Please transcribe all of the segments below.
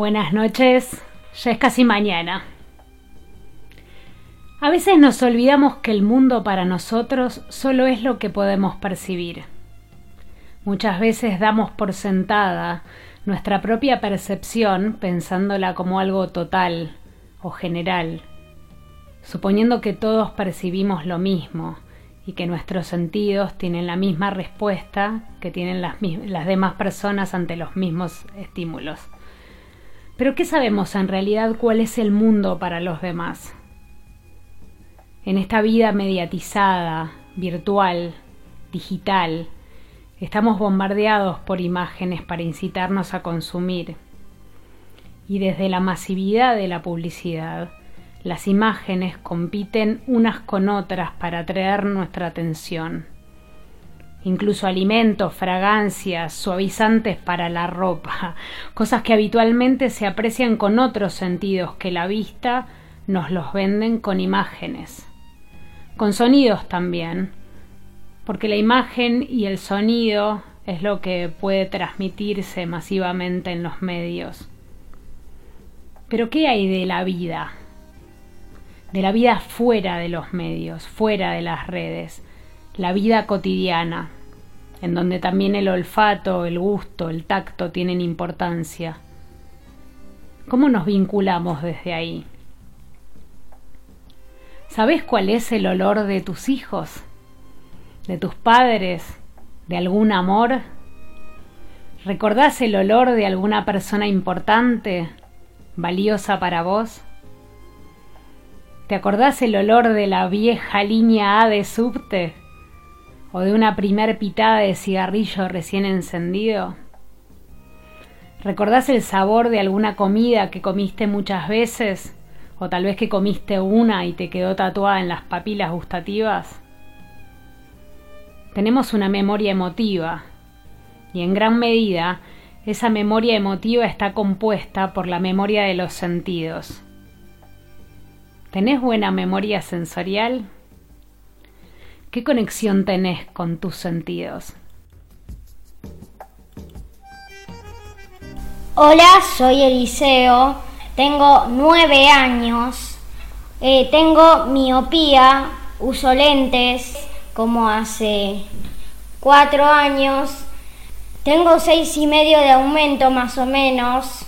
Buenas noches, ya es casi mañana. A veces nos olvidamos que el mundo para nosotros solo es lo que podemos percibir. Muchas veces damos por sentada nuestra propia percepción pensándola como algo total o general, suponiendo que todos percibimos lo mismo y que nuestros sentidos tienen la misma respuesta que tienen las, las demás personas ante los mismos estímulos. Pero ¿qué sabemos en realidad cuál es el mundo para los demás? En esta vida mediatizada, virtual, digital, estamos bombardeados por imágenes para incitarnos a consumir. Y desde la masividad de la publicidad, las imágenes compiten unas con otras para atraer nuestra atención incluso alimentos, fragancias, suavizantes para la ropa, cosas que habitualmente se aprecian con otros sentidos que la vista nos los venden con imágenes, con sonidos también, porque la imagen y el sonido es lo que puede transmitirse masivamente en los medios. Pero ¿qué hay de la vida? De la vida fuera de los medios, fuera de las redes la vida cotidiana, en donde también el olfato, el gusto, el tacto tienen importancia. ¿Cómo nos vinculamos desde ahí? ¿Sabes cuál es el olor de tus hijos? ¿De tus padres? ¿De algún amor? ¿Recordás el olor de alguna persona importante, valiosa para vos? ¿Te acordás el olor de la vieja línea A de subte? O de una primer pitada de cigarrillo recién encendido? ¿Recordás el sabor de alguna comida que comiste muchas veces? ¿O tal vez que comiste una y te quedó tatuada en las papilas gustativas? Tenemos una memoria emotiva y en gran medida esa memoria emotiva está compuesta por la memoria de los sentidos. ¿Tenés buena memoria sensorial? ¿Qué conexión tenés con tus sentidos? Hola, soy Eliseo, tengo nueve años, eh, tengo miopía, uso lentes como hace cuatro años, tengo seis y medio de aumento más o menos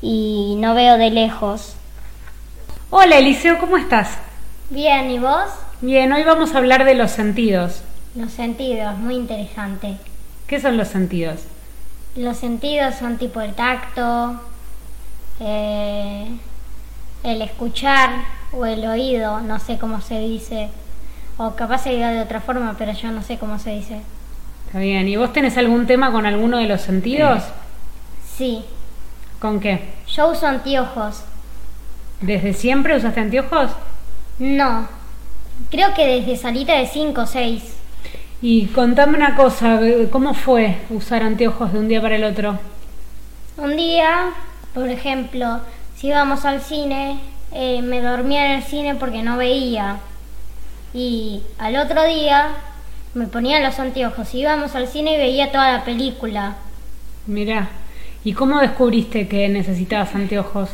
y no veo de lejos. Hola Eliseo, ¿cómo estás? Bien, ¿y vos? Bien, hoy vamos a hablar de los sentidos. Los sentidos, muy interesante. ¿Qué son los sentidos? Los sentidos son tipo el tacto, eh, el escuchar o el oído, no sé cómo se dice. O capaz se diga de otra forma, pero yo no sé cómo se dice. Está bien. ¿Y vos tenés algún tema con alguno de los sentidos? Sí. ¿Con qué? Yo uso anteojos. ¿Desde siempre usaste anteojos? No, Creo que desde salita de 5 o 6. Y contame una cosa, ¿cómo fue usar anteojos de un día para el otro? Un día, por ejemplo, si íbamos al cine, eh, me dormía en el cine porque no veía. Y al otro día me ponía los anteojos, íbamos al cine y veía toda la película. Mirá, ¿y cómo descubriste que necesitabas anteojos?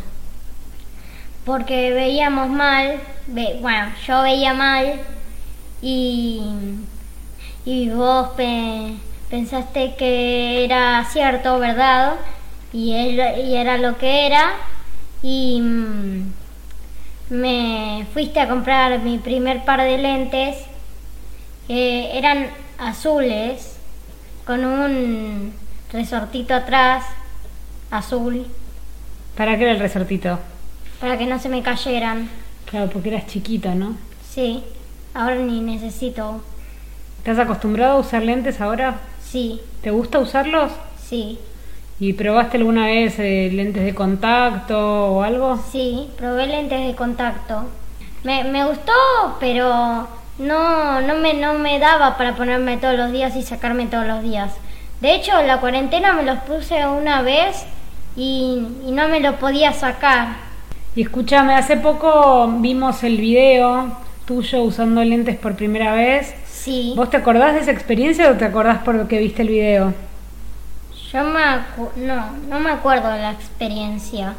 Porque veíamos mal, bueno, yo veía mal y, y vos pensaste que era cierto, ¿verdad? Y, él, y era lo que era y mm, me fuiste a comprar mi primer par de lentes, que eran azules, con un resortito atrás, azul. ¿Para qué era el resortito? Para que no se me cayeran. Claro, porque eras chiquita, ¿no? Sí, ahora ni necesito. ¿Estás acostumbrado a usar lentes ahora? Sí, ¿Te gusta usarlos? sí, ¿Y probaste alguna vez eh, lentes de contacto o algo? sí, probé lentes de contacto. Me, me gustó, pero no, no, me, no me daba para ponerme todos los días y sacarme todos los días. De hecho, en la cuarentena me los puse una vez y, y no me lo podía sacar. Y escúchame, hace poco vimos el video tuyo usando lentes por primera vez. Sí, ¿Vos te acordás de esa experiencia o te acordás por lo que viste el video? yo me acu- no, no me acuerdo de la experiencia.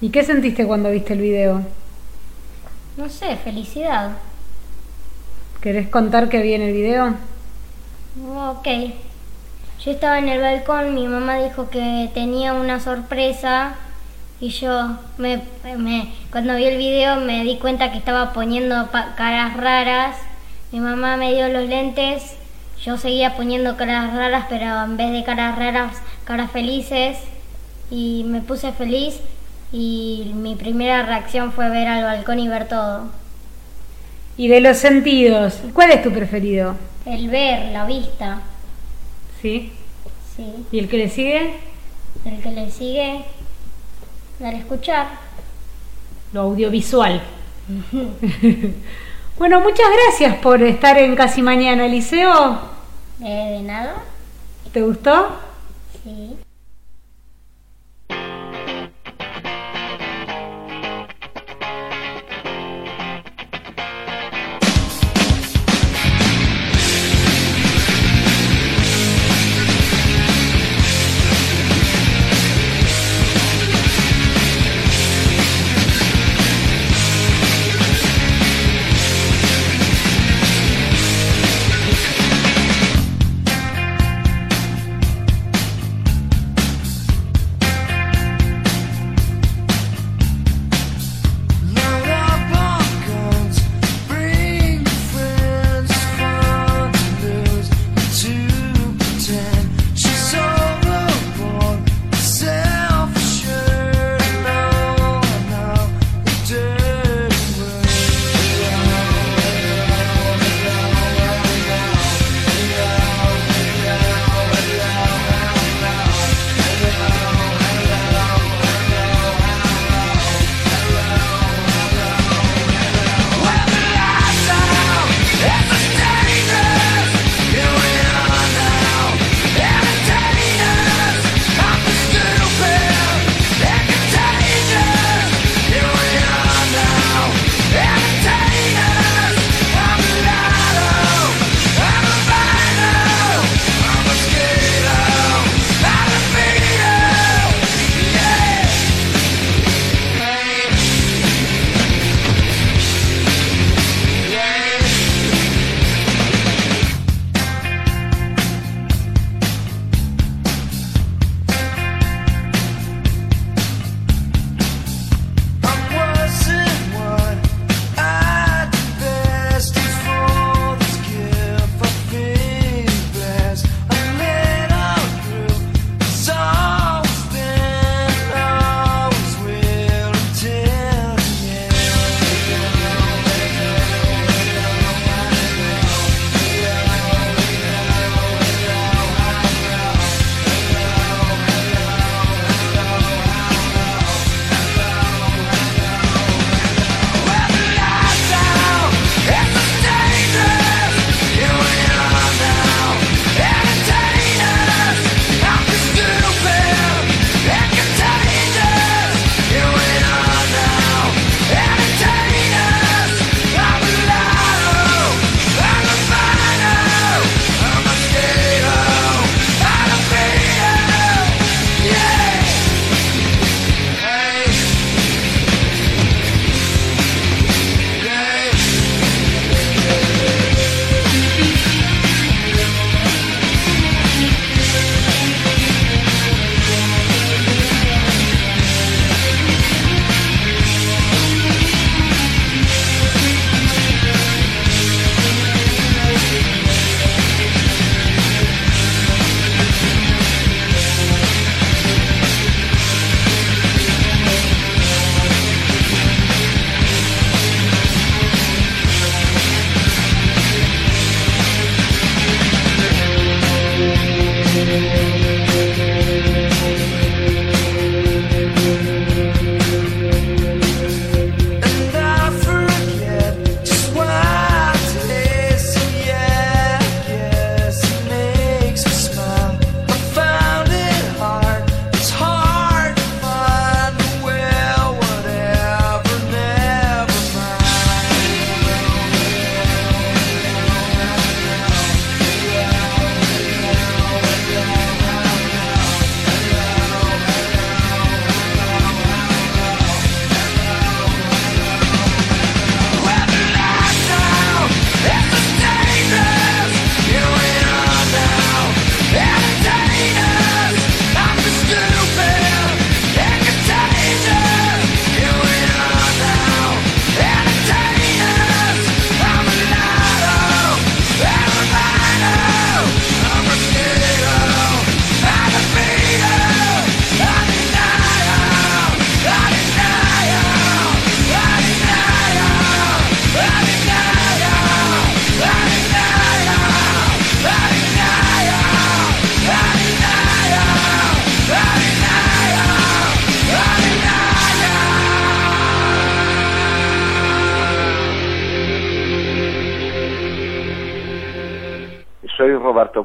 ¿Y qué sentiste cuando viste el video? No sé, felicidad. ¿Querés contar qué vi en el video? Ok. Yo estaba en el balcón, mi mamá dijo que tenía una sorpresa y yo me, me- cuando vi el video me di cuenta que estaba poniendo caras raras. Mi mamá me dio los lentes, yo seguía poniendo caras raras, pero en vez de caras raras, caras felices y me puse feliz y mi primera reacción fue ver al balcón y ver todo. Y de los sentidos, ¿cuál es tu preferido? El ver, la vista, ¿Sí? sí. ¿Y el que le sigue? El que le sigue, al escuchar. Lo audiovisual. bueno, muchas gracias por estar en Casi Mañana, Eliseo. Eh, de nada, ¿Te gustó? sí.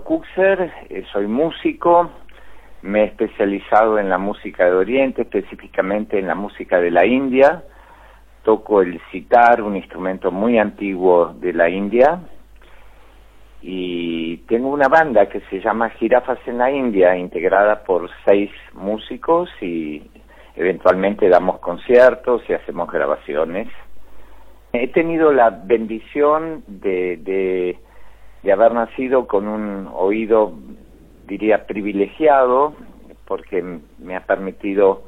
Roberto Kuxer, eh, soy músico, me he especializado en la música de Oriente, específicamente en la música de la India. Toco el sitar, un instrumento muy antiguo de la India. Y tengo una banda que se llama Girafas en la India, integrada por seis músicos y eventualmente damos conciertos y hacemos grabaciones. He tenido la bendición de, de, de haber nacido con un oído, diría, privilegiado, porque me ha permitido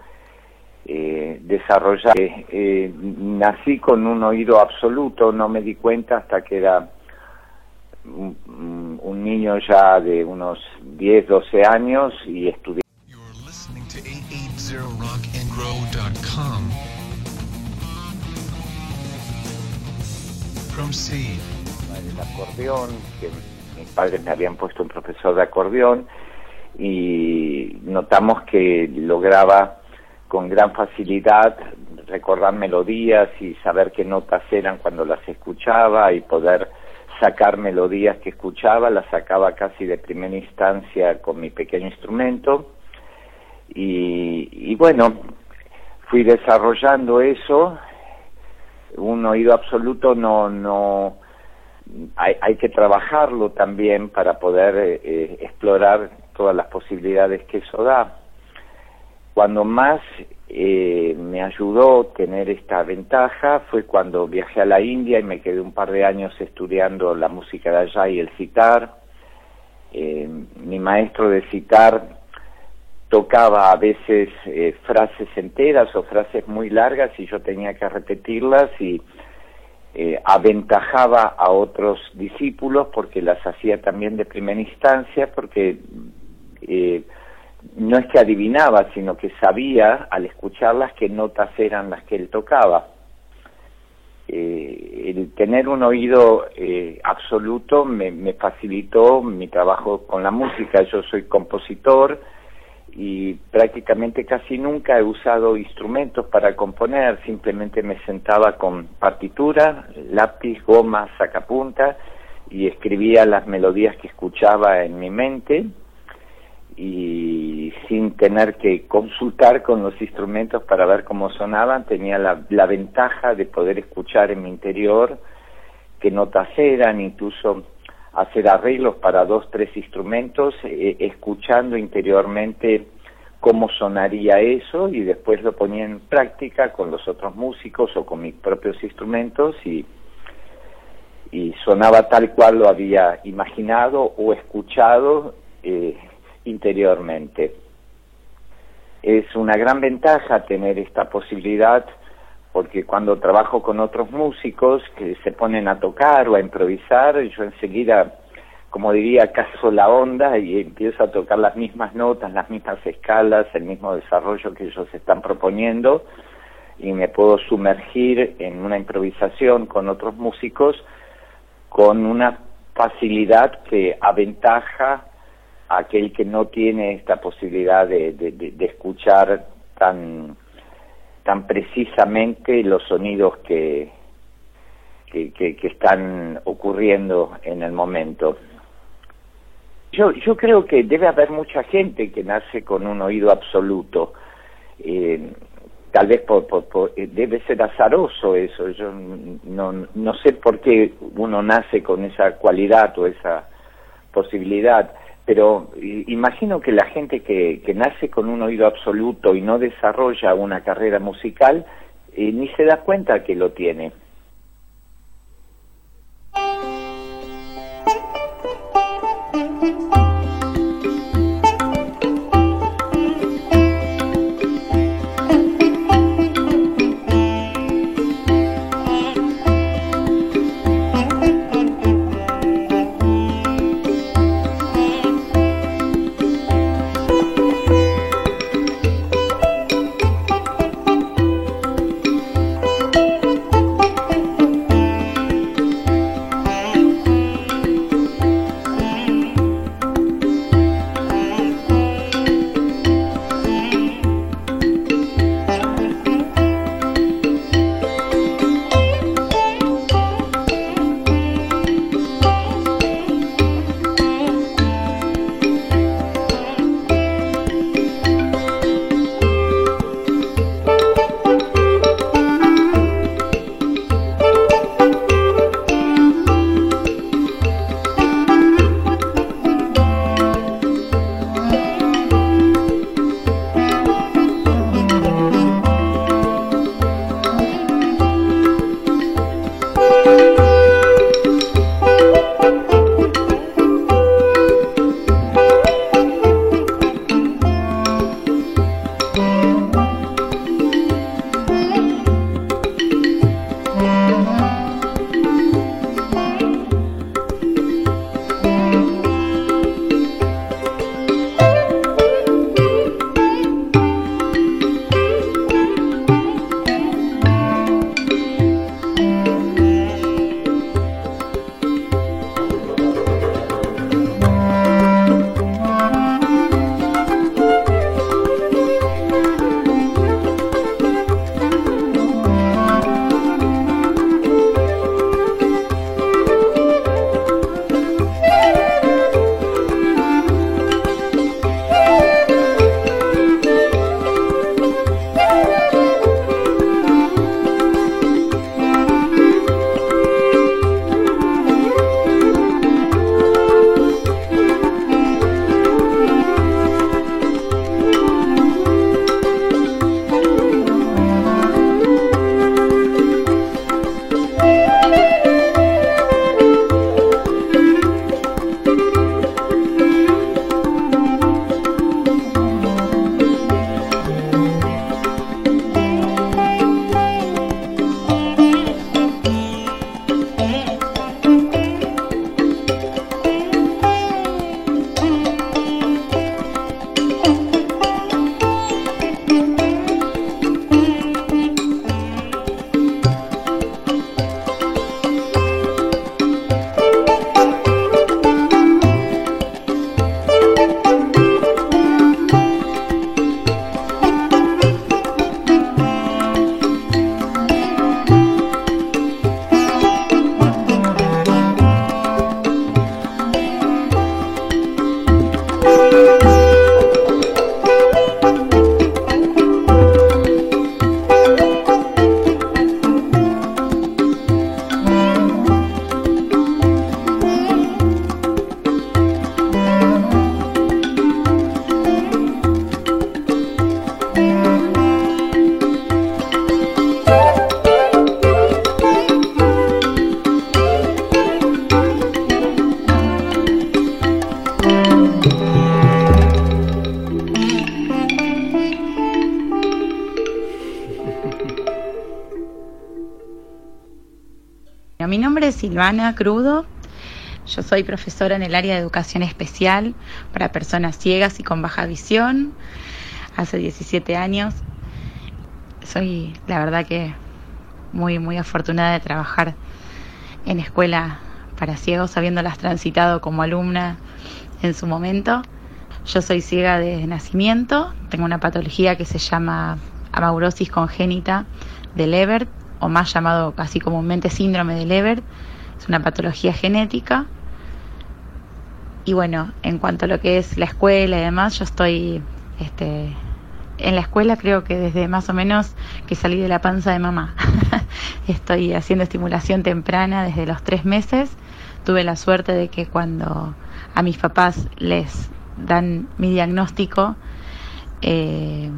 eh, desarrollar. Eh, nací con un oído absoluto, no me di cuenta hasta que era un, un niño ya de unos 10, 12 años y estudié. El acordeón, que mis padres me habían puesto un profesor de acordeón y notamos que lograba con gran facilidad recordar melodías y saber qué notas eran cuando las escuchaba y poder sacar melodías que escuchaba, las sacaba casi de primera instancia con mi pequeño instrumento. Y, y bueno, fui desarrollando eso, un oído absoluto no, no, hay, hay que trabajarlo también para poder eh, eh explorar todas las posibilidades que eso da. Cuando más eh, me ayudó tener esta ventaja fue cuando viajé a la India y me quedé un par de años estudiando la música de allá y el citar. Eh, mi maestro de citar tocaba a veces frases enteras o frases muy largas y yo tenía que repetirlas y eh, aventajaba a otros discípulos porque las hacía también de primera instancia porque eh, no es que adivinaba, sino que sabía al escucharlas qué notas eran las que él tocaba. Eh, el tener un oído eh, absoluto me, me, facilitó mi trabajo con la música. Yo soy compositor y prácticamente casi nunca he usado instrumentos para componer, simplemente me sentaba con partitura, lápiz, goma, sacapunta y escribía las melodías que escuchaba en mi mente y sin tener que consultar con los instrumentos para ver cómo sonaban, tenía la, la ventaja de poder escuchar en mi interior qué notas eran, incluso hacer arreglos para dos, tres instrumentos, eh, escuchando interiormente cómo sonaría eso y después lo ponía en práctica con los otros músicos o con mis propios instrumentos y, y sonaba tal cual lo había imaginado o escuchado eh, interiormente. Es una gran ventaja tener esta posibilidad porque cuando trabajo con otros músicos que se ponen a tocar o a improvisar, yo enseguida, como diría, caso la onda y empiezo a tocar las mismas notas, las mismas escalas, el mismo desarrollo que ellos están proponiendo y me puedo sumergir en una improvisación con otros músicos con una facilidad que aventaja aquel que no tiene esta posibilidad de, de, de, escuchar tan tan precisamente los sonidos que, que, que, están ocurriendo en el momento. Yo, yo creo que debe haber mucha gente que nace con un oído absoluto. Eh, tal vez por, por, por, eh, debe ser azaroso eso. Yo no, no sé por qué uno nace con esa cualidad o esa posibilidad pero imagino que la gente que, que, nace con un oído absoluto y no desarrolla una carrera musical, eh, ni se da cuenta que lo tiene. Silvana Crudo. Yo soy profesora en el área de educación especial para personas ciegas y con baja visión. Hace 17 años. Soy, la verdad que muy, muy afortunada de trabajar en escuela para ciegos, habiéndolas transitado como alumna en su momento. Yo soy ciega desde nacimiento, tengo una patología que se llama amaurosis congénita de Leber, o más llamado casi comúnmente síndrome de Leber. Es una patología genética. Y bueno, en cuanto a lo que es la escuela y demás, yo estoy este, en la escuela creo que desde más o menos que salí de la panza de mamá. Estoy haciendo estimulación temprana desde los tres meses. Tuve la suerte de que cuando a mis papás les dan mi diagnóstico, eh,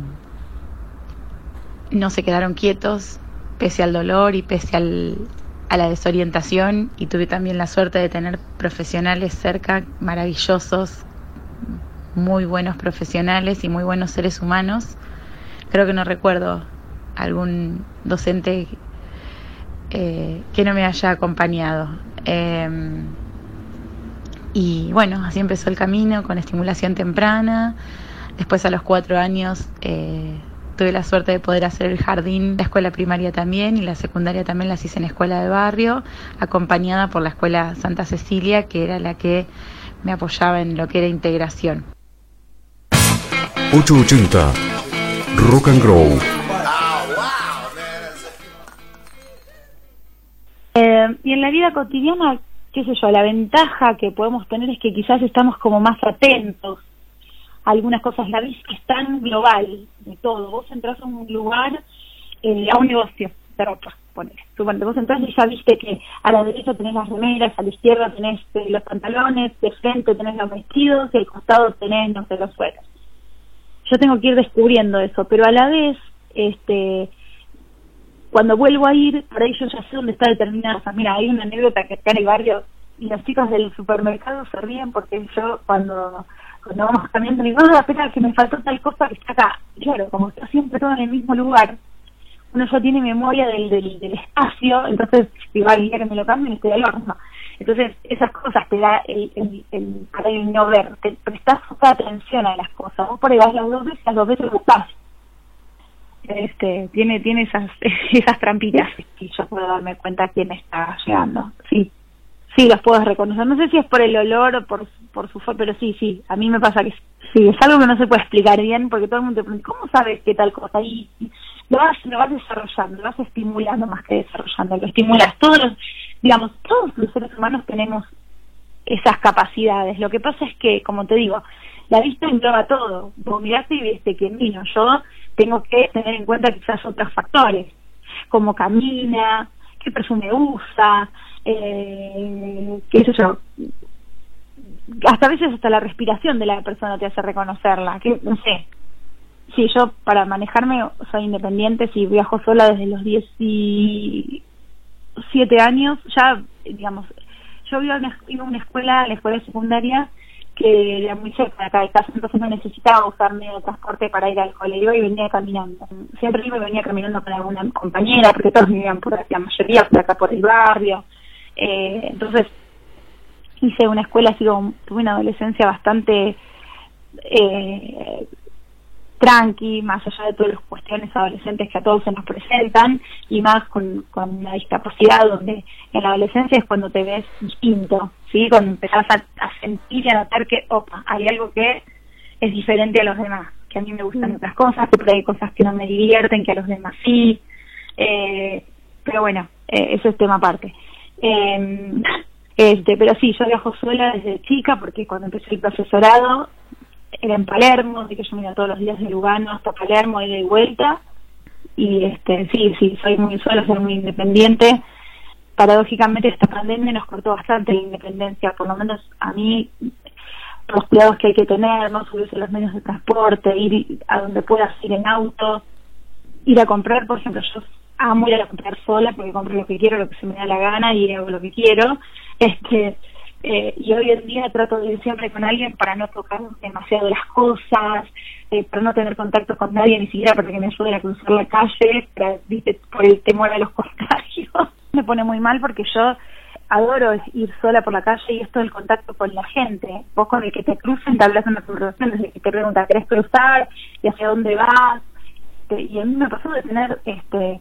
no se quedaron quietos pese al dolor y pese a la desorientación y tuve también la suerte de tener profesionales cerca maravillosos muy buenos profesionales y muy buenos seres humanos. Creo que no recuerdo algún docente eh, que no me haya acompañado. Em, y bueno, así empezó el camino con estimulación temprana. Después a los cuatro años eh, tuve la suerte de poder hacer el jardín, la escuela primaria también y la secundaria también las hice en escuela de barrio, acompañada por la escuela Santa Cecilia, que era la que me apoyaba en lo que era integración. 880 Rock and Grow. Eh, y en la vida cotidiana, qué sé yo, la ventaja que podemos tener es que quizás estamos como más atentos algunas cosas. La vista es tan global de todo. Vos entras a un lugar, eh, a un negocio de ropa, ponele. vos entras y ya viste que a la derecha tenés las remeras, a la izquierda tenés eh, los pantalones, de frente tenés los vestidos y al costado tenés, no sé, los suelos yo tengo que ir descubriendo eso, pero a la vez, este, cuando vuelvo a ir, por ahí yo ya sé dónde está determinada. O sea, mira, hay una anécdota que acá en el barrio y los chicos del supermercado se ríen porque yo cuando cuando vamos caminando digo, no, espera, que me faltó tal cosa que está acá. Claro, como está siempre todo en el mismo lugar, uno ya tiene memoria del, del, del espacio, entonces si va a día que me lo cambien estoy al horno. Entonces, esas cosas te da el, el, el, para el no ver, te prestas poca atención a las cosas. Vos por ahí vas las dos veces, las dos veces buscas. Este, tiene, tiene esas, esas trampitas y yo puedo darme cuenta quién está llegando. Sí, sí, los puedo reconocer. No sé si es por el olor o por, por su forma, pero sí, sí, a mí me pasa que sí, es algo que no se puede explicar bien porque todo el mundo te pregunta, ¿cómo sabes qué tal cosa? Y lo vas, lo vas desarrollando, lo vas estimulando más que desarrollando, lo estimulas. Todos los, digamos, todos los seres humanos tenemos esas capacidades. Lo que pasa es que, como te digo, la vista engloba todo. Vos miraste y viste que vino. Yo tengo que tener en cuenta quizás otros factores, como camina, qué perfume usa, eh, qué sé yo. Hasta a veces hasta la respiración de la persona te hace reconocerla, que no sé. Sí, yo para manejarme soy independiente, si viajo sola desde los 10 y siete años, ya, digamos, yo iba a una, iba a escuela, la escuela secundaria, que era muy cerca de acá de casa, entonces no necesitaba usar medio de transporte para ir al colegio y venía caminando. Siempre iba y venía caminando con alguna compañera, porque todos vivían por la mayoría por acá por el barrio. Eh, entonces hice una escuela, así como, tuve una adolescencia bastante eh, tranqui, más allá de todas las cuestiones adolescentes que a todos se nos presentan, y más con, con la discapacidad, donde en la adolescencia es cuando te ves distinto, ¿sí? Cuando empezás a, sentir y a notar que, opa, hay algo que es diferente a los demás, que a mí me gustan mm. otras cosas, que hay cosas que no me divierten, que a los demás sí, eh, pero bueno, eh, eso es tema aparte. Eh, este, pero sí, yo viajo sola desde chica porque cuando empecé el profesorado era en Palermo, así que yo me iba todos los días de Lugano hasta Palermo, y de vuelta. Y este sí, sí, soy muy sola, soy muy independiente. Paradójicamente esta pandemia nos cortó bastante la independencia, por lo menos a mí, los cuidados que hay que tener, no subirse los medios de transporte, ir a donde puedas ir en auto, ir a comprar, por ejemplo, yo amo ir a comprar sola porque compro lo que quiero, lo que se me da la gana y hago lo que quiero. Este, eh, y hoy en día trato de ir siempre con alguien para no tocar demasiado las cosas, eh, para no tener contacto con nadie, ni siquiera para que me ayude a cruzar la calle, para, por el temor a los contagios. pone muy mal porque yo adoro ir sola por la calle y esto del contacto con la gente. Vos con el que te crucen te hablas una conversación, desde que te pregunta, ¿querés cruzar? ¿Y hacia dónde vas? Y a mí me pasó de tener este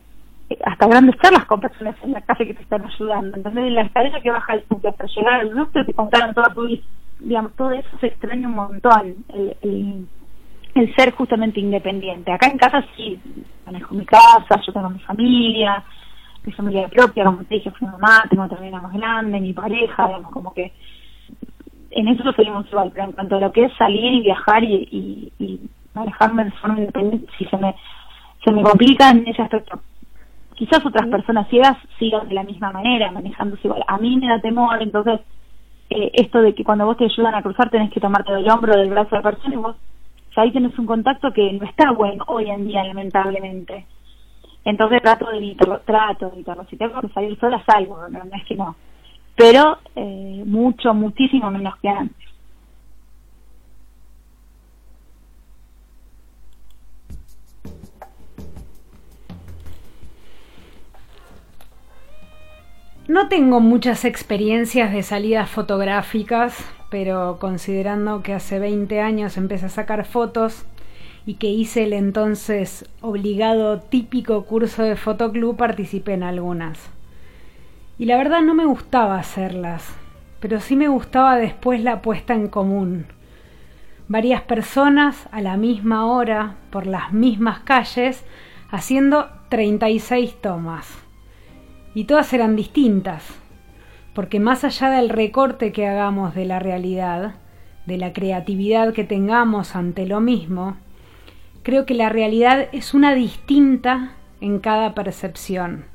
hasta grandes charlas con personas en la calle que te están ayudando. Entonces, en la escalera que baja el centro hasta llegar al grupo te contaron toda tu vida. Digamos, todo eso se extraña un montón. El, el, ser justamente independiente. Acá en casa sí, manejo mi casa, yo tengo mi familia, mi familia propia, como te dije, fui mamá, tengo también una más grande, mi pareja, digamos, como que en eso seguimos igual, pero en cuanto a lo que es salir y viajar y, y, manejarme de forma independiente, si se me, se me complica en ese aspecto. Quizás otras personas ciegas sigan de la misma manera, manejándose igual. A mí me da temor, entonces, eh, esto de que cuando vos te ayudan a cruzar tenés que tomarte del hombro o del brazo de la persona y vos ahí tenés un contacto que no está bueno hoy en día, lamentablemente. Entonces trato de evitarlo, trato de evitarlo. Si tengo que salir sola, salgo, no, es que no. Pero eh, mucho, muchísimo menos que antes. No tengo muchas experiencias de salidas fotográficas, pero considerando que hace 20 años empecé a sacar fotos, y que hice el entonces obligado típico curso de fotoclub, participé en algunas. Y la verdad no me gustaba hacerlas, pero sí me gustaba después la puesta en común. Varias personas a la misma hora, por las mismas calles, haciendo 36 tomas. Y todas eran distintas, porque más allá del recorte que hagamos de la realidad, de la creatividad que tengamos ante lo mismo, creo que la realidad es una distinta en cada percepción.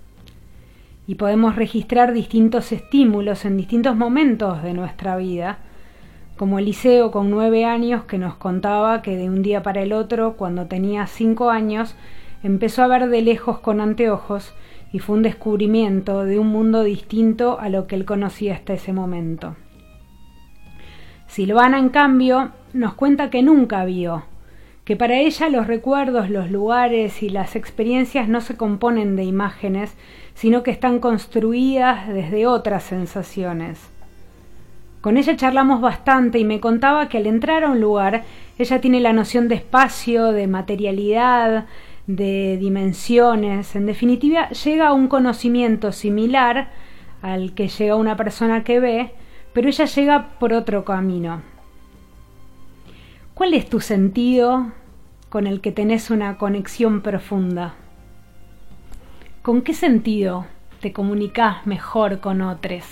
Y podemos registrar distintos estímulos en distintos momentos de nuestra vida, como Eliseo con nueve años que nos contaba que de un día para el otro, cuando tenía cinco años, empezó a ver de lejos con anteojos y fue un descubrimiento de un mundo distinto a lo que él conocía hasta ese momento. Silvana, en cambio, nos cuenta que nunca vio, que para ella los recuerdos, los lugares y las experiencias no se componen de imágenes, sino que están construidas desde otras sensaciones. Con ella charlamos bastante y me contaba que al entrar a un lugar ella tiene la noción de espacio, de materialidad, de dimensiones, en definitiva llega a un conocimiento similar al que llega una persona que ve, pero ella llega por otro camino. ¿Cuál es tu sentido con el que tenés una conexión profunda? ¿Con qué sentido te comunicas mejor con otros?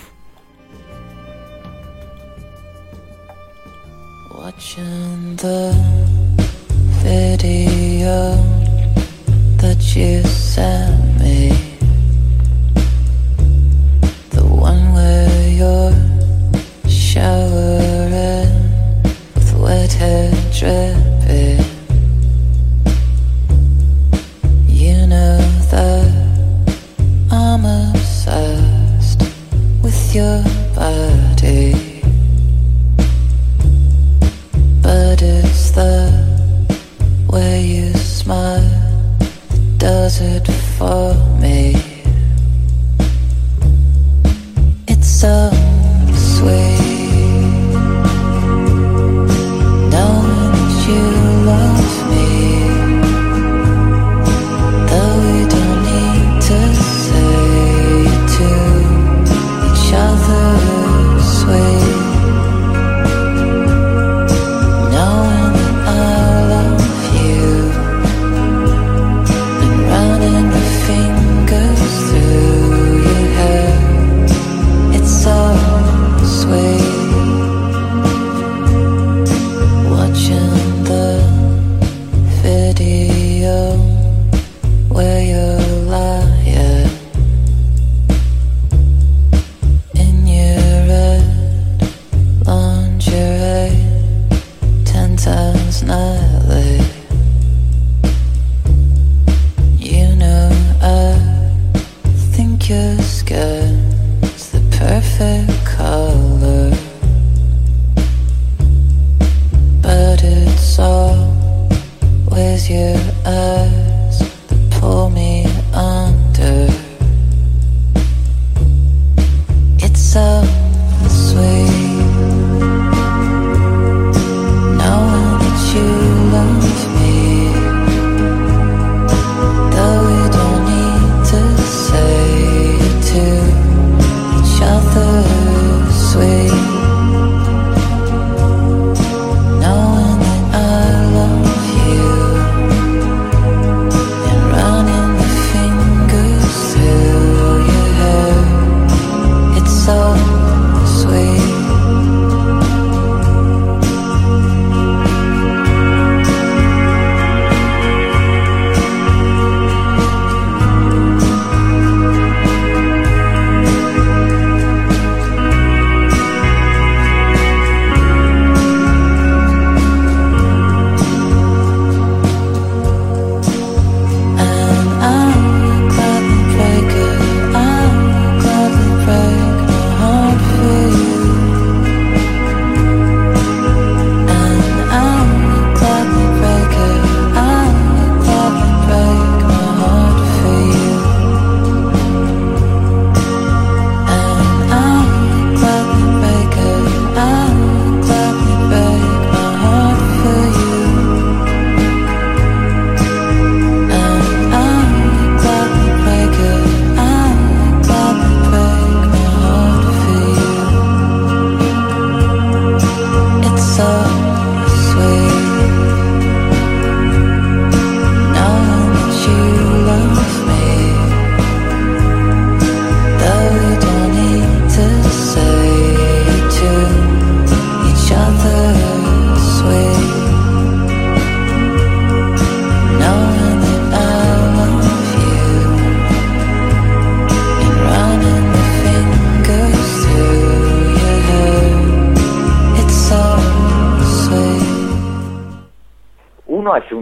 You sent me, the one where you're showering with wet hair dripping. You know that I'm obsessed with your body, but it's the does it for me.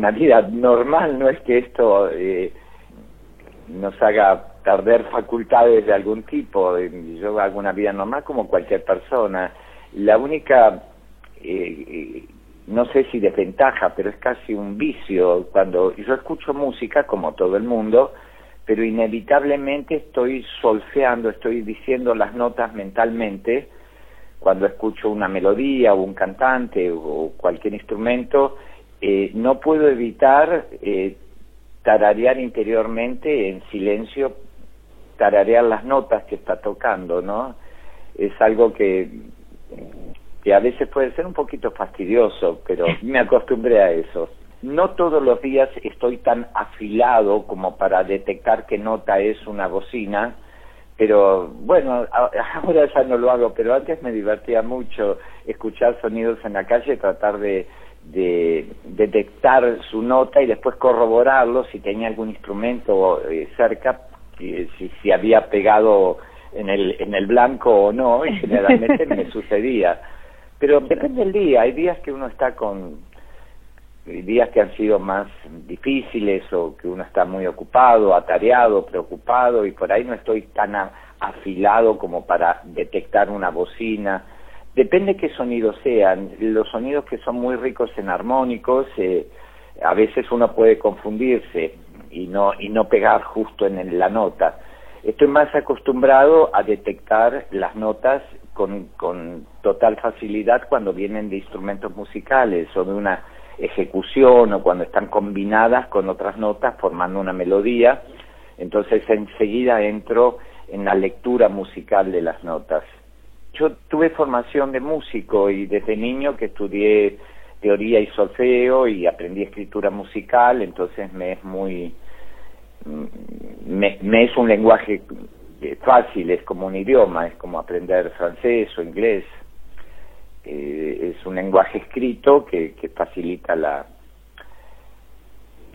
Una vida normal, no es que esto eh, nos haga perder facultades de algún tipo. Yo hago una vida normal como cualquier persona. La única, eh, eh, no sé si desventaja, pero es casi un vicio cuando yo escucho música como todo el mundo, pero inevitablemente estoy solfeando, estoy diciendo las notas mentalmente cuando escucho una melodía o un cantante o cualquier instrumento, eh, no puedo evitar eh, tararear interiormente en silencio, tararear las notas que está tocando, ¿no? Es algo que, que a veces puede ser un poquito fastidioso, pero me acostumbré a eso. No todos los días estoy tan afilado como para detectar qué nota es una bocina, pero bueno, ahora ya no lo hago, pero antes me divertía mucho escuchar sonidos en la calle, tratar de, de detectar su nota y después corroborarlo si tenía algún instrumento eh, cerca, si, si había pegado en el, en el blanco o no, y generalmente me sucedía. Pero depende del día, hay días que uno está con, días que han sido más difíciles o que uno está muy ocupado, atareado, preocupado y por ahí no estoy tan afilado como para detectar una bocina. Depende qué sonidos sean. Los sonidos que son muy ricos en armónicos, eh, a veces uno puede confundirse y no, y no pegar justo en la nota. Estoy más acostumbrado a detectar las notas con, con total facilidad cuando vienen de instrumentos musicales o de una ejecución o cuando están combinadas con otras notas formando una melodía. Entonces enseguida entro en la lectura musical de las notas. Yo tuve formación de músico y desde niño que estudié teoría y solfeo y aprendí escritura musical, entonces me es muy me, me es un lenguaje fácil, es como un idioma, es como aprender francés o inglés. Eh, es un lenguaje escrito que, que facilita la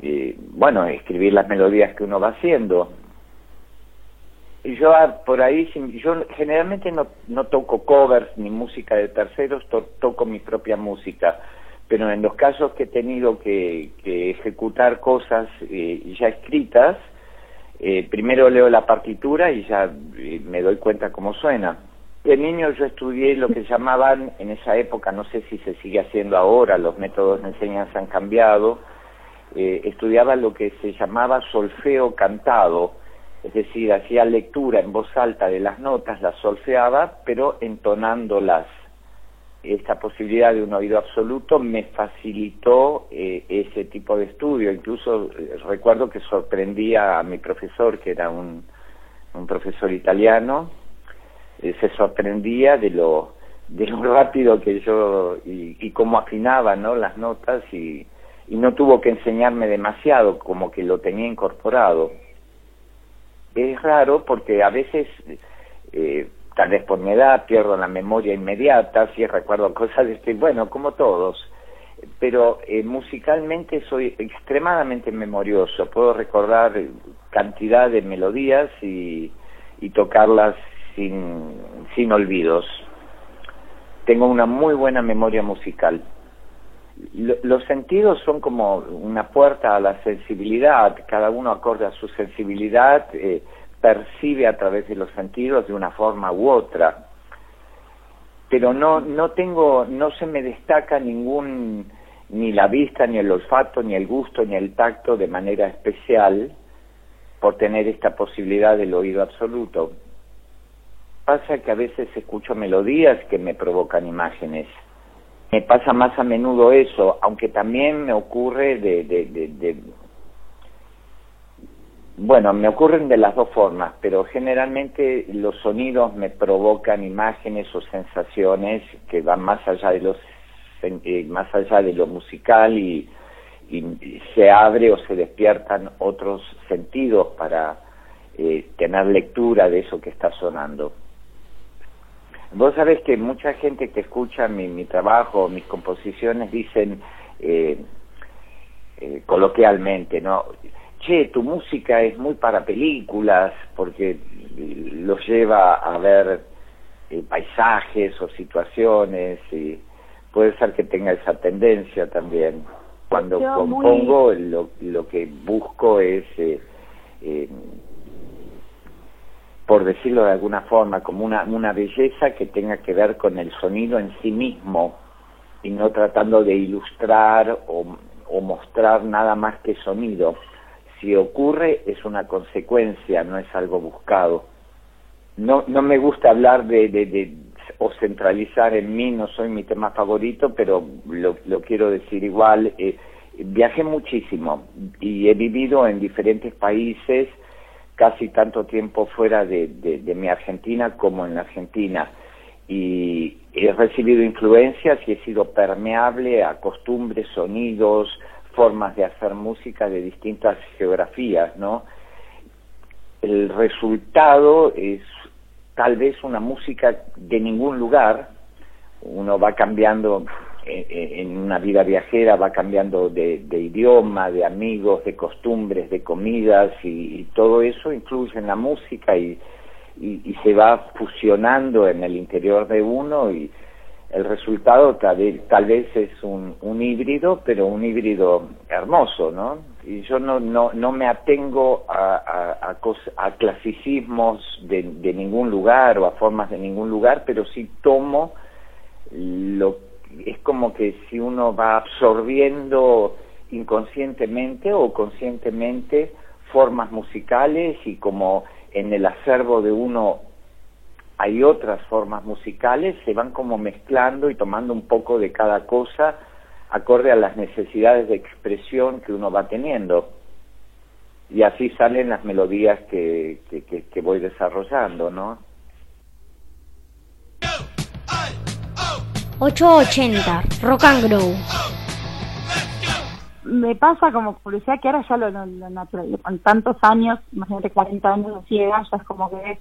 eh, bueno escribir las melodías que uno va haciendo yo ah, por ahí yo generalmente no, no toco covers ni música de terceros toco mi propia música. Pero en los casos que he tenido que, que ejecutar cosas eh, ya escritas eh, primero leo la partitura y ya eh, me doy cuenta cómo suena. De niño yo estudié lo que llamaban en esa época, no sé si se sigue haciendo ahora, los métodos de enseñanza han cambiado, eh, estudiaba lo que se llamaba solfeo cantado, es decir, hacía lectura en voz alta de las notas, las solfeaba, pero entonándolas. Esta posibilidad de un oído absoluto me facilitó eh, ese tipo de estudio. Incluso eh, recuerdo que sorprendía a mi profesor, que era un, un profesor italiano, eh, se sorprendía de lo de lo rápido que yo y, y cómo afinaba no las notas y, y no tuvo que enseñarme demasiado como que lo tenía incorporado es raro porque a veces eh, tal vez por mi edad pierdo la memoria inmediata si recuerdo cosas este bueno como todos pero eh, musicalmente soy extremadamente memorioso puedo recordar cantidad de melodías y, y tocarlas sin, sin olvidos. Tengo una muy buena memoria musical. Los sentidos son como una puerta a la sensibilidad, cada uno acorde a su sensibilidad, eh, percibe a través de los sentidos de una forma u otra. Pero no, no tengo, no se me destaca ningún, ni la vista, ni el olfato, ni el gusto, ni el tacto de manera especial por tener esta posibilidad del oído absoluto pasa que a veces escucho melodías que me provocan imágenes. Me pasa más a menudo eso, aunque también me ocurre de, de, de, bueno, me ocurren de las dos formas, pero generalmente los sonidos me provocan imágenes o sensaciones que van más allá de los eh, más allá de lo musical y, y se abre o se despiertan otros sentidos para eh, tener lectura de eso que está sonando. Vos sabés que mucha gente que escucha mi, mi trabajo, mis composiciones, dicen eh, eh, coloquialmente, ¿no? Che, tu música es muy para películas porque los lleva a ver eh, paisajes o situaciones y puede ser que tenga esa tendencia también. Cuando compongo lo, lo que busco es, eh, por decirlo de alguna forma, como una, una belleza que tenga que ver con el sonido en sí mismo y no tratando de ilustrar o, mostrar nada más que sonido. Si ocurre es una consecuencia, no es algo buscado. No, no me gusta hablar de, de, o centralizar en mí, no soy mi tema favorito, pero lo, lo quiero decir igual. Eh, viajé muchísimo y he vivido en diferentes países, casi tanto tiempo fuera de, de, mi Argentina como en la Argentina. Y he recibido influencias y he sido permeable a costumbres, sonidos, formas de hacer música de distintas geografías, ¿no? El resultado es tal vez una música de ningún lugar, uno va cambiando en una vida viajera, va cambiando de, de idioma, de amigos, de costumbres, de comidas y, y, todo eso influye en la música y, y, y se va fusionando en el interior de uno y el resultado tal vez, es un, un híbrido, pero un híbrido hermoso, ¿no? Y yo no, no, no me atengo a, a, a, a clasicismos de, de ningún lugar o a formas de ningún lugar, pero sí tomo lo es como que si uno va absorbiendo inconscientemente o conscientemente formas musicales y como en el acervo de uno hay otras formas musicales, se van como mezclando y tomando un poco de cada cosa acorde a las necesidades de expresión que uno va teniendo. Y así salen las melodías que, que, que, que voy desarrollando, ¿no? 880, Rock and Grow. Me pasa como curiosidad que ahora ya lo, lo, lo con tantos años, imagínate 40 años de ciega, ya es como que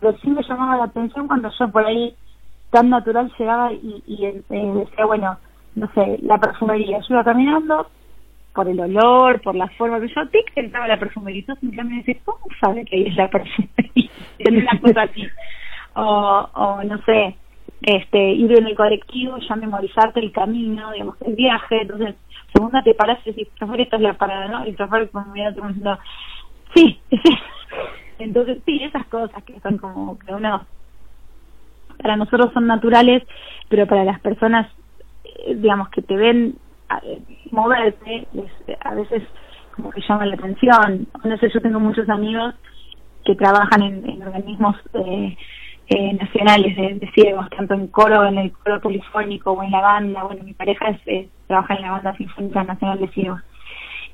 pero sí me llamaba la atención cuando yo por ahí tan natural llegaba y, eh, decía, bueno, no sé, la perfumería. Yo iba caminando por el olor, por la forma que yo, tic, entraba la perfumería. Entonces me decía, ¿cómo sabe que es la perfumería? una cosa así. O, o no sé, este, ir en el colectivo, ya memorizarte el camino, digamos, el viaje. Entonces, segunda te paras y decís, esta es la parada, ¿no? Y chofer como me diciendo, sí, es entonces, sí, esas cosas que son como que uno, para nosotros son naturales, pero para las personas, eh, digamos, que te ven moverte, a veces como que llaman la atención. No sé, yo tengo muchos amigos que trabajan en, en organismos eh, eh, nacionales de, de, ciegos, tanto en coro, en el coro polifónico o en la banda. Bueno, mi pareja es, eh, trabaja en la banda sinfónica nacional de ciegos.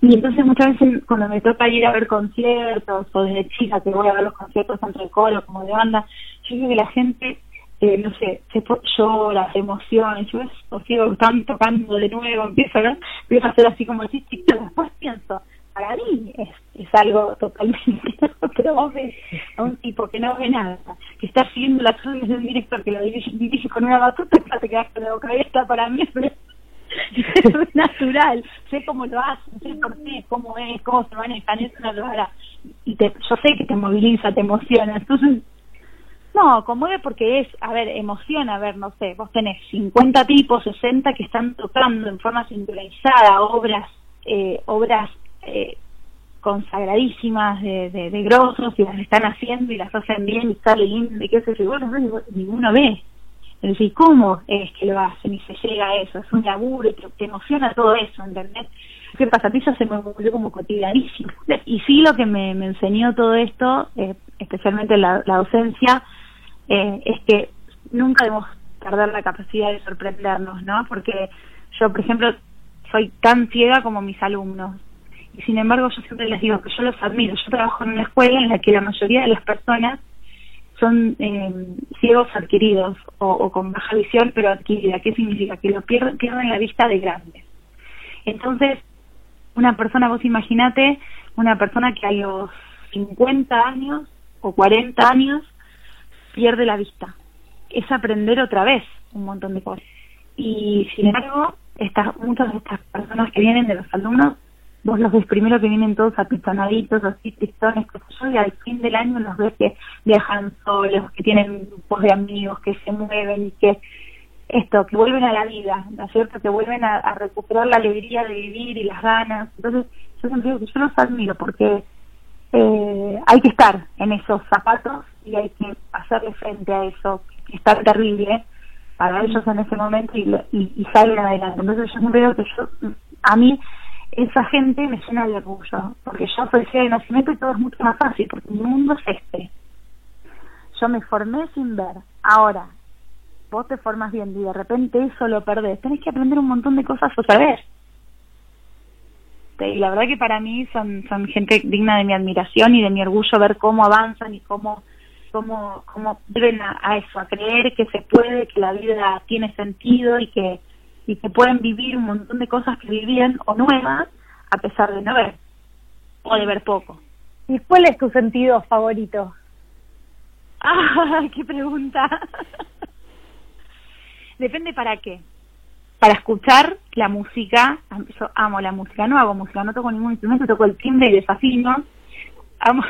Y entonces muchas veces cuando me toca ir a ver conciertos o desde chica que voy a ver los conciertos tanto de coro como de banda, yo creo que la gente, eh, no sé, se llora, se emociona, yo o sigo, están tocando de nuevo, empiezo, ¿no? empiezo a hacer así como chiquito, después pienso, para mí es, algo totalmente pero vos ves a un tipo que no ve nada, que está siguiendo las órdenes de un director que lo dirige, dirige con una batuta, te quedas con la boca abierta para mí, pero es natural, sé cómo lo hacen, sé por qué, cómo es, cómo se manejan, es una. Y te, yo sé que te moviliza, te emociona. Entonces, no, conmueve porque es, a ver, emociona, a ver, no sé, vos tenés 50 tipos, 60 que están tocando en forma sincronizada obras, eh, obras eh, consagradísimas de, de, de grosos y las están haciendo y las hacen bien y sale lindo y qué sé yo, bueno, ninguno ve es decir, ¿cómo es que lo hacen y se llega a eso? Es un laburo y te, emociona todo eso, ¿entendés? ¿Qué pasa? Ti se me volvió como cotidianísimo. Y sí lo que me, me enseñó todo esto, eh, especialmente la, la docencia, eh, es que nunca debemos perder la capacidad de sorprendernos, ¿no? Porque yo, por ejemplo, soy tan ciega como mis alumnos. Y sin embargo, yo siempre les digo que yo los admiro. Yo trabajo en una escuela en la que la mayoría de las personas son eh, ciegos adquiridos o, con baja visión pero adquirida. ¿Qué significa? Que lo pierden, pierden la vista de grandes. Entonces, una persona, vos imaginate, una persona que a los 50 años o 40 años pierde la vista. Es aprender otra vez un montón de cosas. Y sin embargo, estas, muchas de estas personas que vienen de los alumnos vos los ves primero que vienen todos apistonaditos, así pistones, que yo, y al fin del año los ves que viajan solos, que tienen grupos de amigos, que se mueven y que esto, que vuelven a la vida, ¿no es cierto? Que vuelven a, recuperar la alegría de vivir y las ganas. Entonces, yo siempre digo que yo los admiro porque eh, hay que estar en esos zapatos y hay que hacerle frente a eso, que terrible para ellos en ese momento y, y, y salen adelante. Entonces, yo siempre digo que yo, a mí, esa gente me llena de orgullo, porque yo soy de nacimiento y todo es mucho más fácil, porque mi mundo es este. Yo me formé sin ver. Ahora, vos te formas bien y de repente eso lo perdés. Tenés que aprender un montón de cosas otra vez. Y la verdad que para mí son, son gente digna de mi admiración y de mi orgullo ver cómo avanzan y cómo cómo, cómo vuelven a, eso, a creer que se puede, que la vida tiene sentido y que, y que pueden vivir un montón de cosas que vivían o nuevas a pesar de no ver o de ver poco. ¿Y cuál es tu sentido favorito? ¡Ah, qué pregunta! Depende para qué. Para escuchar la música, yo amo la música, no hago música, no toco ningún instrumento, toco el timbre y desafino. Amo,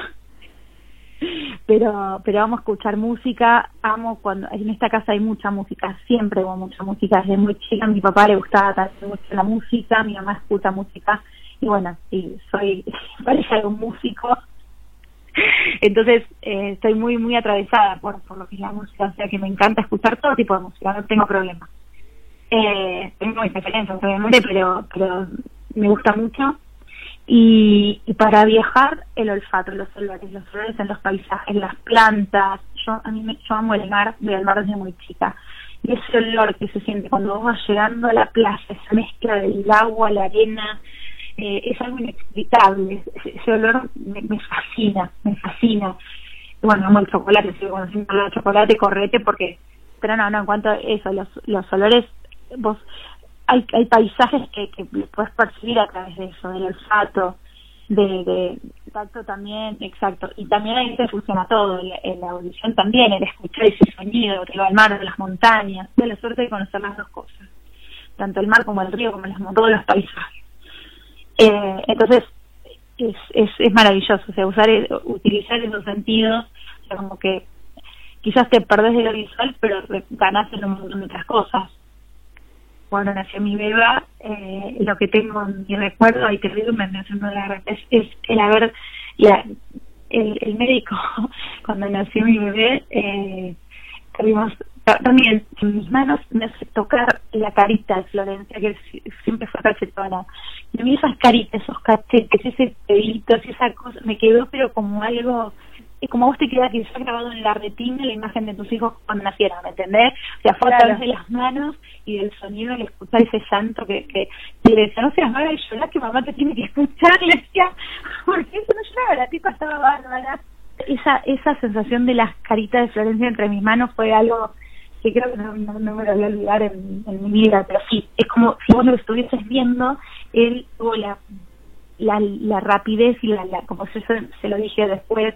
pero pero vamos a escuchar música, amo cuando en esta casa hay mucha música, siempre hubo mucha música, desde muy chica a mi papá le gustaba también mucho la música, mi mamá escucha música y bueno, y soy pareja de un músico, entonces eh, estoy muy muy atravesada por, por lo que es la música, o sea que me encanta escuchar todo tipo de música, no tengo problema. Eh, tengo mis preferencias obviamente, pero pero me gusta mucho y, para viajar el olfato, los olores, los olores en los paisajes, las plantas. Yo a mí me, yo amo el mar, voy al mar desde muy chica. Y ese olor que se siente cuando vos vas llegando a la plaza, esa mezcla del agua, la arena, eh, es algo inexplicable. Ese, olor me, fascina, me fascina. bueno, amo el chocolate, si cuando siento el chocolate, correte porque, pero no, no, en cuanto a eso, los, los olores, vos hay, hay paisajes que, que puedes percibir a través de eso, del olfato, de, de tacto también, exacto. Y también ahí se funciona todo, en la audición también, el escuchar ese sonido, que va al mar, de las montañas, de la suerte de conocer las dos cosas, tanto el mar como el río, como las, todos los paisajes. Eh, entonces, es, es, es maravilloso, o sea, usar, utilizar esos sentidos, como que quizás te perdés de lo visual, pero ganas en un montón de otras cosas cuando nació mi beba, eh, lo que tengo en mi recuerdo, y te digo, me mencionó la es, es el haber, el, el médico, cuando nació mi bebé, eh, tuvimos también en mis manos me hace tocar la carita de Florencia, que siempre fue cachetona. Y a mí esas caritas, esos cachetes, ese pedito, esa cosa, me quedó pero como algo es como vos te quedas que ha grabado en la retina la imagen de tus hijos cuando nacieron, ¿me entendés? O sea, fue a través de las manos y del sonido y escuchar ese llanto que, que, le decía, no seas mala y llorar que mamá te tiene que escuchar, le decía, porque eso no lloraba, la tipa estaba bárbara. Esa, esa sensación de las caritas de Florencia entre mis manos fue algo que creo que no, no, me lo voy a olvidar en, mi vida, pero sí, es como si vos lo estuvieses viendo, él tuvo la, la, la rapidez y la, la como se, se lo dije después,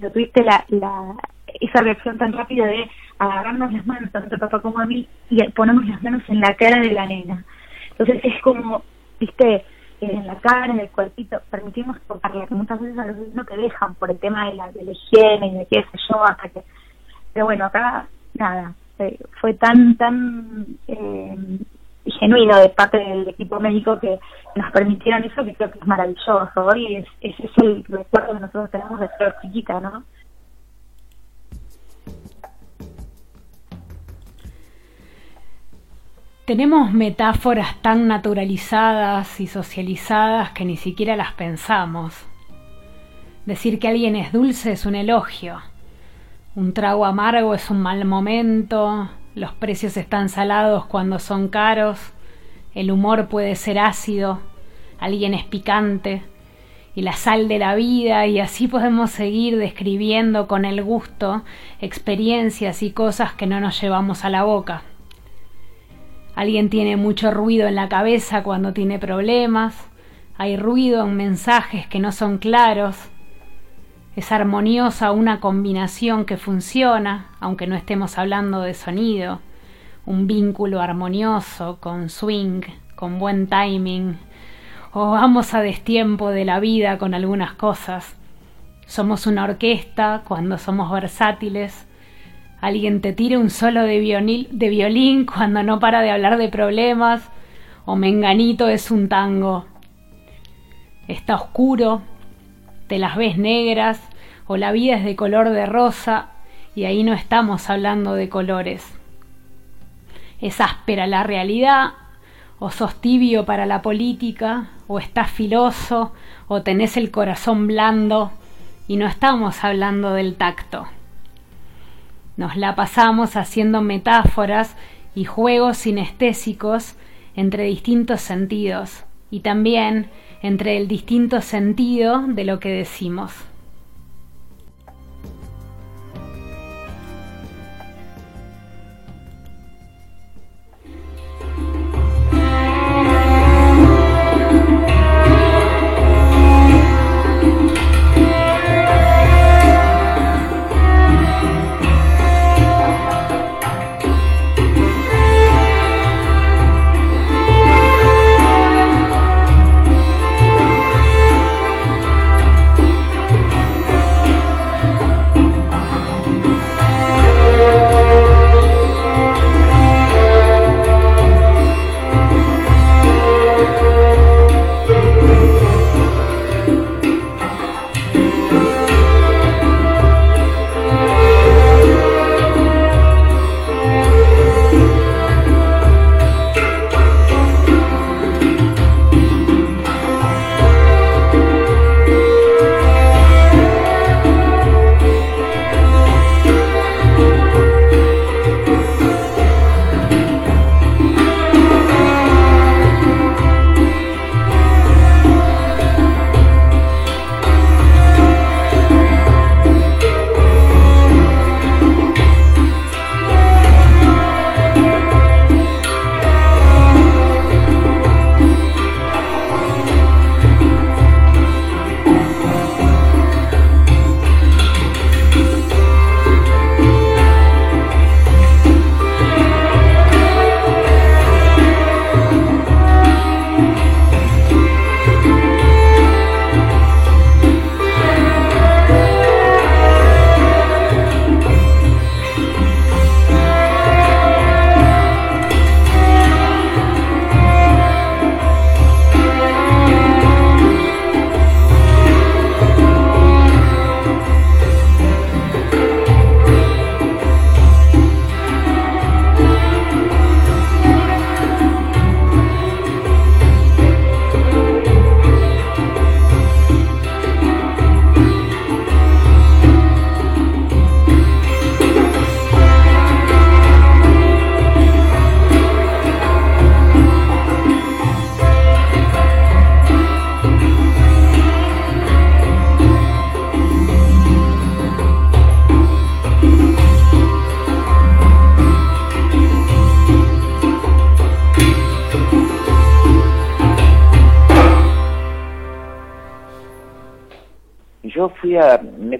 tuviste la, la, esa reacción tan rápida de agarrarnos las manos, tanto a papá como a mí, y ponernos las manos en la cara de la nena. Entonces es como, viste, en la cara, en el cuerpito, permitimos tocarla, que muchas veces a los no te dejan por el tema de la, de la higiene y de qué sé yo, hasta que... Pero bueno, acá, nada, fue tan, tan eh, genuino de parte del equipo médico que nos permitieron eso que creo que es maravilloso hoy es, ese es el recuerdo que nosotros tenemos de ser chiquita no Tenemos metáforas tan naturalizadas y socializadas que ni siquiera las pensamos. Decir que alguien es dulce es un elogio. Un trago amargo es un mal momento, los precios están salados cuando son caros, el humor puede ser ácido, alguien es picante, y la sal de la vida, y así podemos seguir describiendo con el gusto experiencias y cosas que no nos llevamos a la boca. Alguien tiene mucho ruido en la cabeza cuando tiene problemas, hay ruido en mensajes que no son claros, es armoniosa una combinación que funciona, aunque no estemos hablando de sonido, un vínculo armonioso, con swing, con buen timing, o vamos a destiempo de la vida con algunas cosas. Somos una orquesta cuando somos versátiles, alguien te tire un solo de violín, de violín cuando no para de hablar de problemas, o Menganito es un tango. Está oscuro, te las ves negras, o la vida es de color de rosa, y ahí no estamos hablando de colores. Es áspera la realidad, o sos tibio para la política, o estás filoso, o tenés el corazón blando, y no estamos hablando del tacto. Nos la pasamos haciendo metáforas y juegos sinestésicos entre distintos sentidos y también entre el distinto sentido de lo que decimos.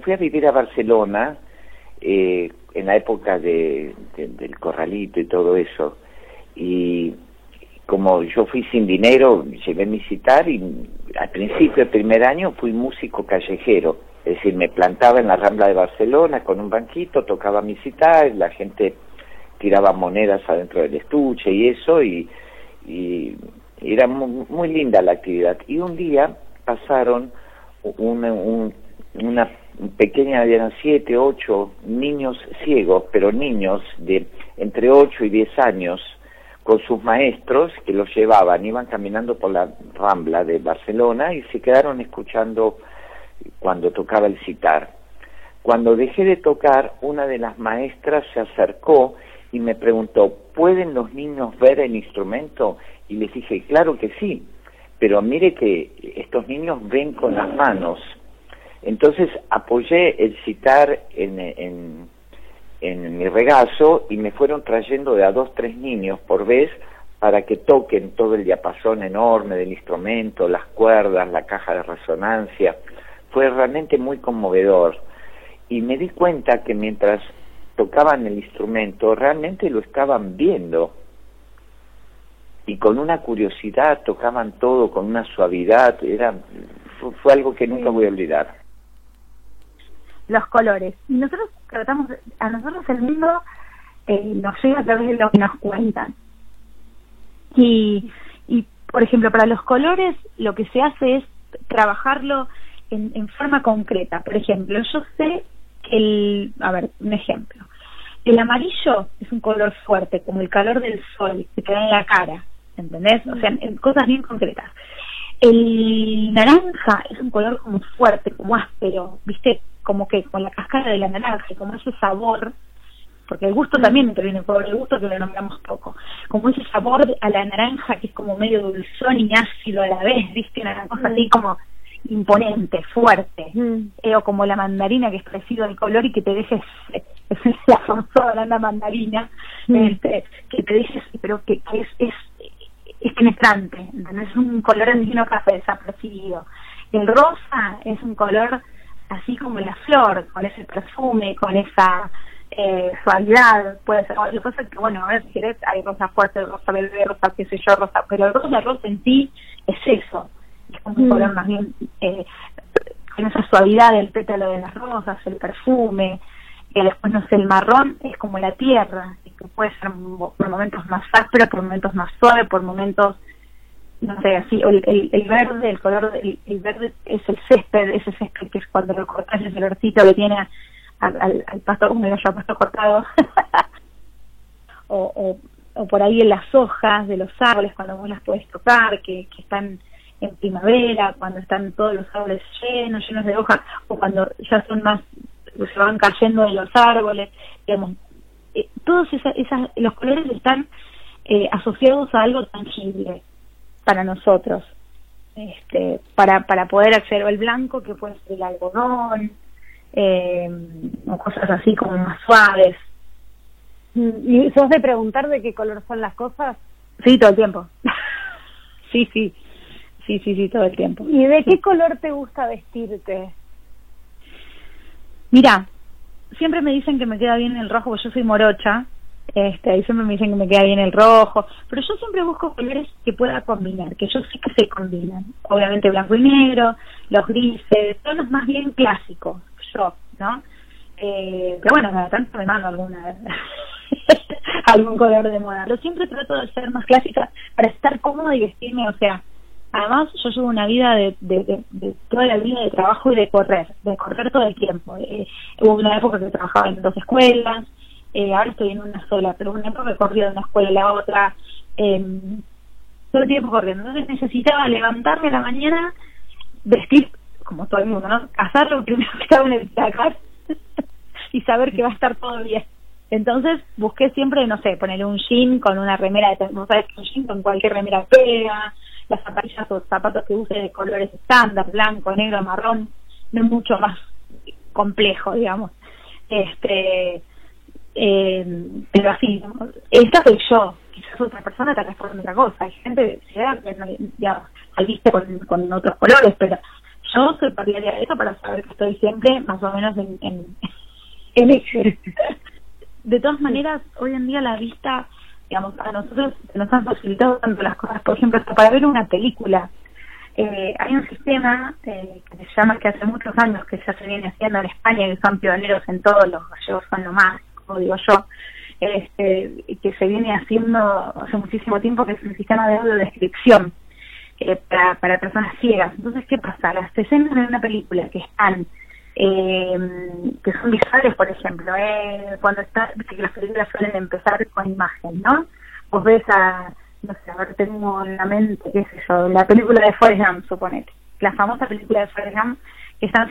Fui a vivir a Barcelona eh, en la época de, del corralito y todo eso. Y como yo fui sin dinero, llevé mi citar y al principio, el primer año, fui músico callejero. Es decir, me plantaba en la Rambla de Barcelona con un banquito, tocaba mi citar, la gente tiraba monedas adentro del estuche y eso, y, y era muy, muy linda la actividad. Y un día pasaron un, una pequeña, eran siete, ocho niños ciegos, pero niños de entre ocho y diez años, con sus maestros que los llevaban, iban caminando por la rambla de Barcelona y se quedaron escuchando cuando tocaba el citar. Cuando dejé de tocar, una de las maestras se acercó y me preguntó, ¿pueden los niños ver el instrumento? Y les dije, claro que sí, pero mire que estos niños ven con las manos entonces apoyé el citar en, en, en, mi regazo y me fueron trayendo de a dos, tres niños por vez para que toquen todo el diapasón enorme del instrumento, las cuerdas, la caja de resonancia. Fue realmente muy conmovedor. Y me di cuenta que mientras tocaban el instrumento, realmente lo estaban viendo. Y con una curiosidad tocaban todo, con una suavidad. Era, fue algo que nunca voy a olvidar. Los colores. Y nosotros tratamos, a nosotros el mundo eh, nos llega a través de lo que nos cuentan. Y, y, por ejemplo, para los colores lo que se hace es trabajarlo en, forma concreta. Por ejemplo, yo sé que el, a ver, un ejemplo. El amarillo es un color fuerte, como el calor del sol que te da en la cara, ¿entendés? O sea, cosas bien concretas. El naranja es un color como fuerte, como áspero, ¿viste? Como que con la cascara de la naranja, como ese sabor, porque el gusto también interviene por el gusto que lo nombramos poco, como ese sabor a la naranja que es como medio dulzón y ácido a la vez, ¿viste? Una cosa así como imponente, fuerte, eh, o como la mandarina que es parecido al color y que te dejes, es la famosa la mandarina, este, que te dejes, pero que, que es, es es penetrante, es un color andino café desapercibido. El rosa es un color así como la flor, con ese perfume, con esa eh, suavidad, puede ser. Cualquier cosa que, bueno, a ver si querés, hay rosa fuerte, rosa verde, rosa qué sé yo, rosa, pero el rosa, rosa en sí es eso, es como un color más bien, eh, con esa suavidad del pétalo de las rosas, el perfume, que después, no sé, el marrón es como la tierra, que puede ser por momentos más áspero, por momentos más suave, por momentos, no sé, así, el, el, verde, el color, el, el, verde es el césped, ese césped que es cuando lo cortas ese olorcito que tiene al, al, pasto, como yo pasto cortado, o, o, por ahí en las hojas de los árboles cuando vos las puedes tocar, que, que están en primavera, cuando están todos los árboles llenos, llenos de hojas, o cuando ya son más se van cayendo de los árboles, digamos, eh, todos esas, los colores están eh, asociados a algo tangible para nosotros, este, para, para poder acceder al blanco que puede ser el algodón, eh, o cosas así como más suaves. Mm, ¿Y sos de preguntar de qué color son las cosas? Sí, todo el tiempo. sí, sí, sí, sí, sí, todo el tiempo. ¿Y de qué color te gusta vestirte? Mira, siempre me dicen que me queda bien el rojo, porque yo soy morocha, este, y siempre me dicen que me queda bien el rojo, pero yo siempre busco colores que pueda combinar, que yo sé que se combinan. Obviamente blanco y negro, los grises, tonos más bien clásicos, yo, ¿no? Eh, pero bueno, cada tanto me mando alguna algún color de moda. Pero siempre trato de ser más clásica para estar cómoda y vestirme, o sea, Además, yo llevo una vida de, de, de, toda la vida de trabajo y de correr, de correr todo el tiempo. Eh, hubo una época que trabajaba en dos escuelas, eh, ahora estoy en una sola, pero una época corría de una escuela a la otra, eh, todo el tiempo corriendo. Entonces necesitaba levantarme a la mañana, vestir como todo el mundo, ¿no? Cazar lo primero que hago en el placar y saber que va a estar todo bien. Entonces busqué siempre, no sé, ponerle un jean con una remera de, no sabes, un jean con cualquier remera pega, las zapatillas o zapatos que use de colores estándar, blanco, negro, marrón, no es mucho más complejo, digamos. Este, eh, pero así, esta soy yo, quizás otra persona te responde otra cosa. Hay gente que ya viste con, con otros colores, pero yo soy partidaria de eso para saber que estoy siempre más o menos en, en, en De todas maneras, hoy en día la vista digamos, a nosotros nos han facilitado tanto las cosas, por ejemplo, para ver una película. Eh, hay un sistema eh, que se llama, que hace muchos años que ya se viene haciendo en España, que son pioneros en todos los gallegos, son lo más, como digo yo, este, que se viene haciendo hace muchísimo tiempo, que es un sistema de audiodescripción eh, para, para personas ciegas. Entonces, ¿qué pasa? Las escenas de una película que están eh, que son visuales, por ejemplo, eh, cuando está, las películas suelen empezar con imagen, ¿no? Vos ves a, no sé, a ver, tengo en la mente, qué sé yo, la película de Forrest Gump, suponete, la famosa película de Forrest Gump, que, están,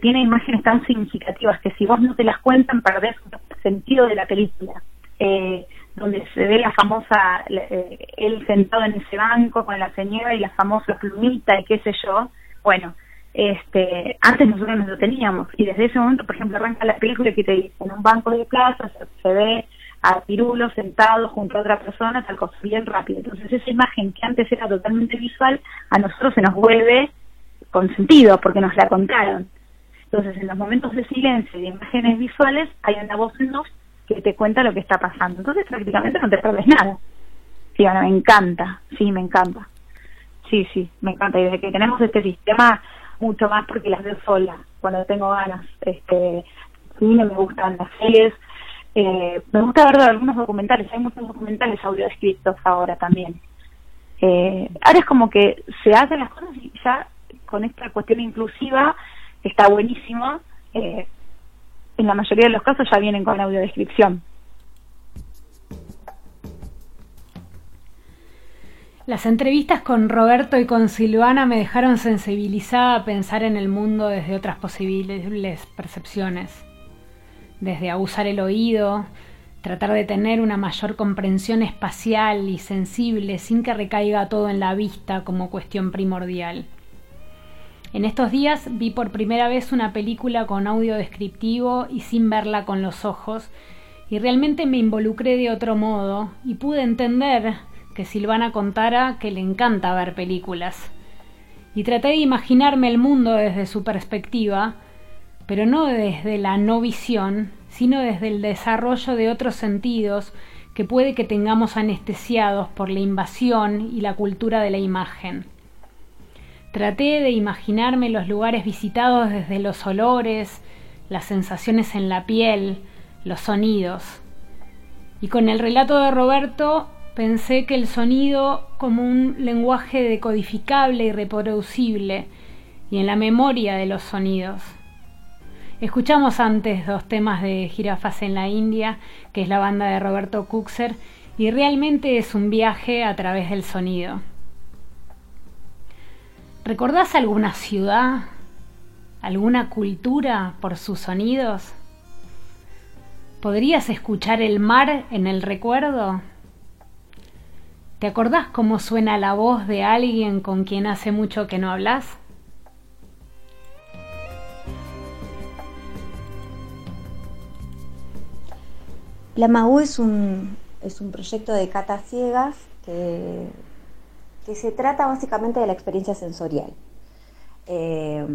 tiene imágenes tan significativas que si vos no te las cuentan, perdés el sentido de la película. Eh, donde se ve la famosa, eh, él sentado en ese banco con la señora y la famosa plumita y qué sé yo, bueno, este, antes nosotros no lo teníamos y desde ese momento, por ejemplo, arranca la película que te dice, en un banco de plaza se, ve a Pirulo sentado junto a otra persona, tal cosa, bien rápido. Entonces esa imagen que antes era totalmente visual, a nosotros se nos vuelve con sentido porque nos la contaron. Entonces en los momentos de silencio y de imágenes visuales hay una voz en off que te cuenta lo que está pasando. Entonces prácticamente no te pierdes nada. Sí, bueno, me encanta, sí, me encanta. Sí, sí, me encanta. Y desde que tenemos este sistema mucho más porque las veo sola. cuando tengo ganas. Este, cine, me gustan las series, eh, me gusta ver algunos documentales, hay muchos documentales audio escritos ahora también. Eh, ahora es como que se hacen las cosas y ya con esta cuestión inclusiva está buenísimo. Eh, en la mayoría de los casos ya vienen con audiodescripción. Las entrevistas con Roberto y con Silvana me dejaron sensibilizada a pensar en el mundo desde otras posibles percepciones, desde a usar el oído, tratar de tener una mayor comprensión espacial y sensible sin que recaiga todo en la vista como cuestión primordial. En estos días vi por primera vez una película con audio descriptivo y sin verla con los ojos, y realmente me involucré de otro modo y pude entender que Silvana contara que le encanta ver películas. Y traté de imaginarme el mundo desde su perspectiva, pero no desde la no visión, sino desde el desarrollo de otros sentidos que puede que tengamos anestesiados por la invasión y la cultura de la imagen. Traté de imaginarme los lugares visitados desde los olores, las sensaciones en la piel, los sonidos. Y con el relato de Roberto pensé que el sonido como un lenguaje decodificable y reproducible, y en la memoria de los sonidos. Escuchamos antes dos temas de Girafas en la India, que es la banda de Roberto Kuxer, y realmente es un viaje a través del sonido. ¿Recordás alguna ciudad, alguna cultura por sus sonidos? ¿Podrías escuchar el mar en el recuerdo? ¿Te acordás cómo suena la voz de alguien con quien hace mucho que no hablas? La MAU es un, es un proyecto de catas ciegas que que se trata básicamente de la experiencia sensorial. Eh,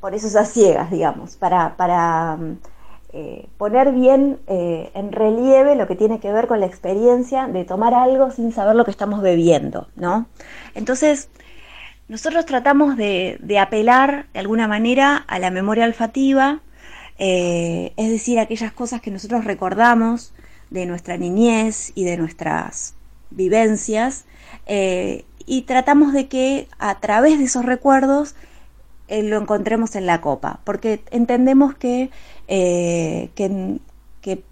por eso esas ciegas, digamos, para, eh, poner bien eh, en relieve lo que tiene que ver con la experiencia de tomar algo sin saber lo que estamos bebiendo, ¿no? Entonces, nosotros tratamos de, de apelar de alguna manera a la memoria olfativa, es decir, aquellas cosas que nosotros recordamos de nuestra niñez y de nuestras vivencias eh, y tratamos de que a través de esos recuerdos eh, lo encontremos en la copa, porque entendemos que, eh, que,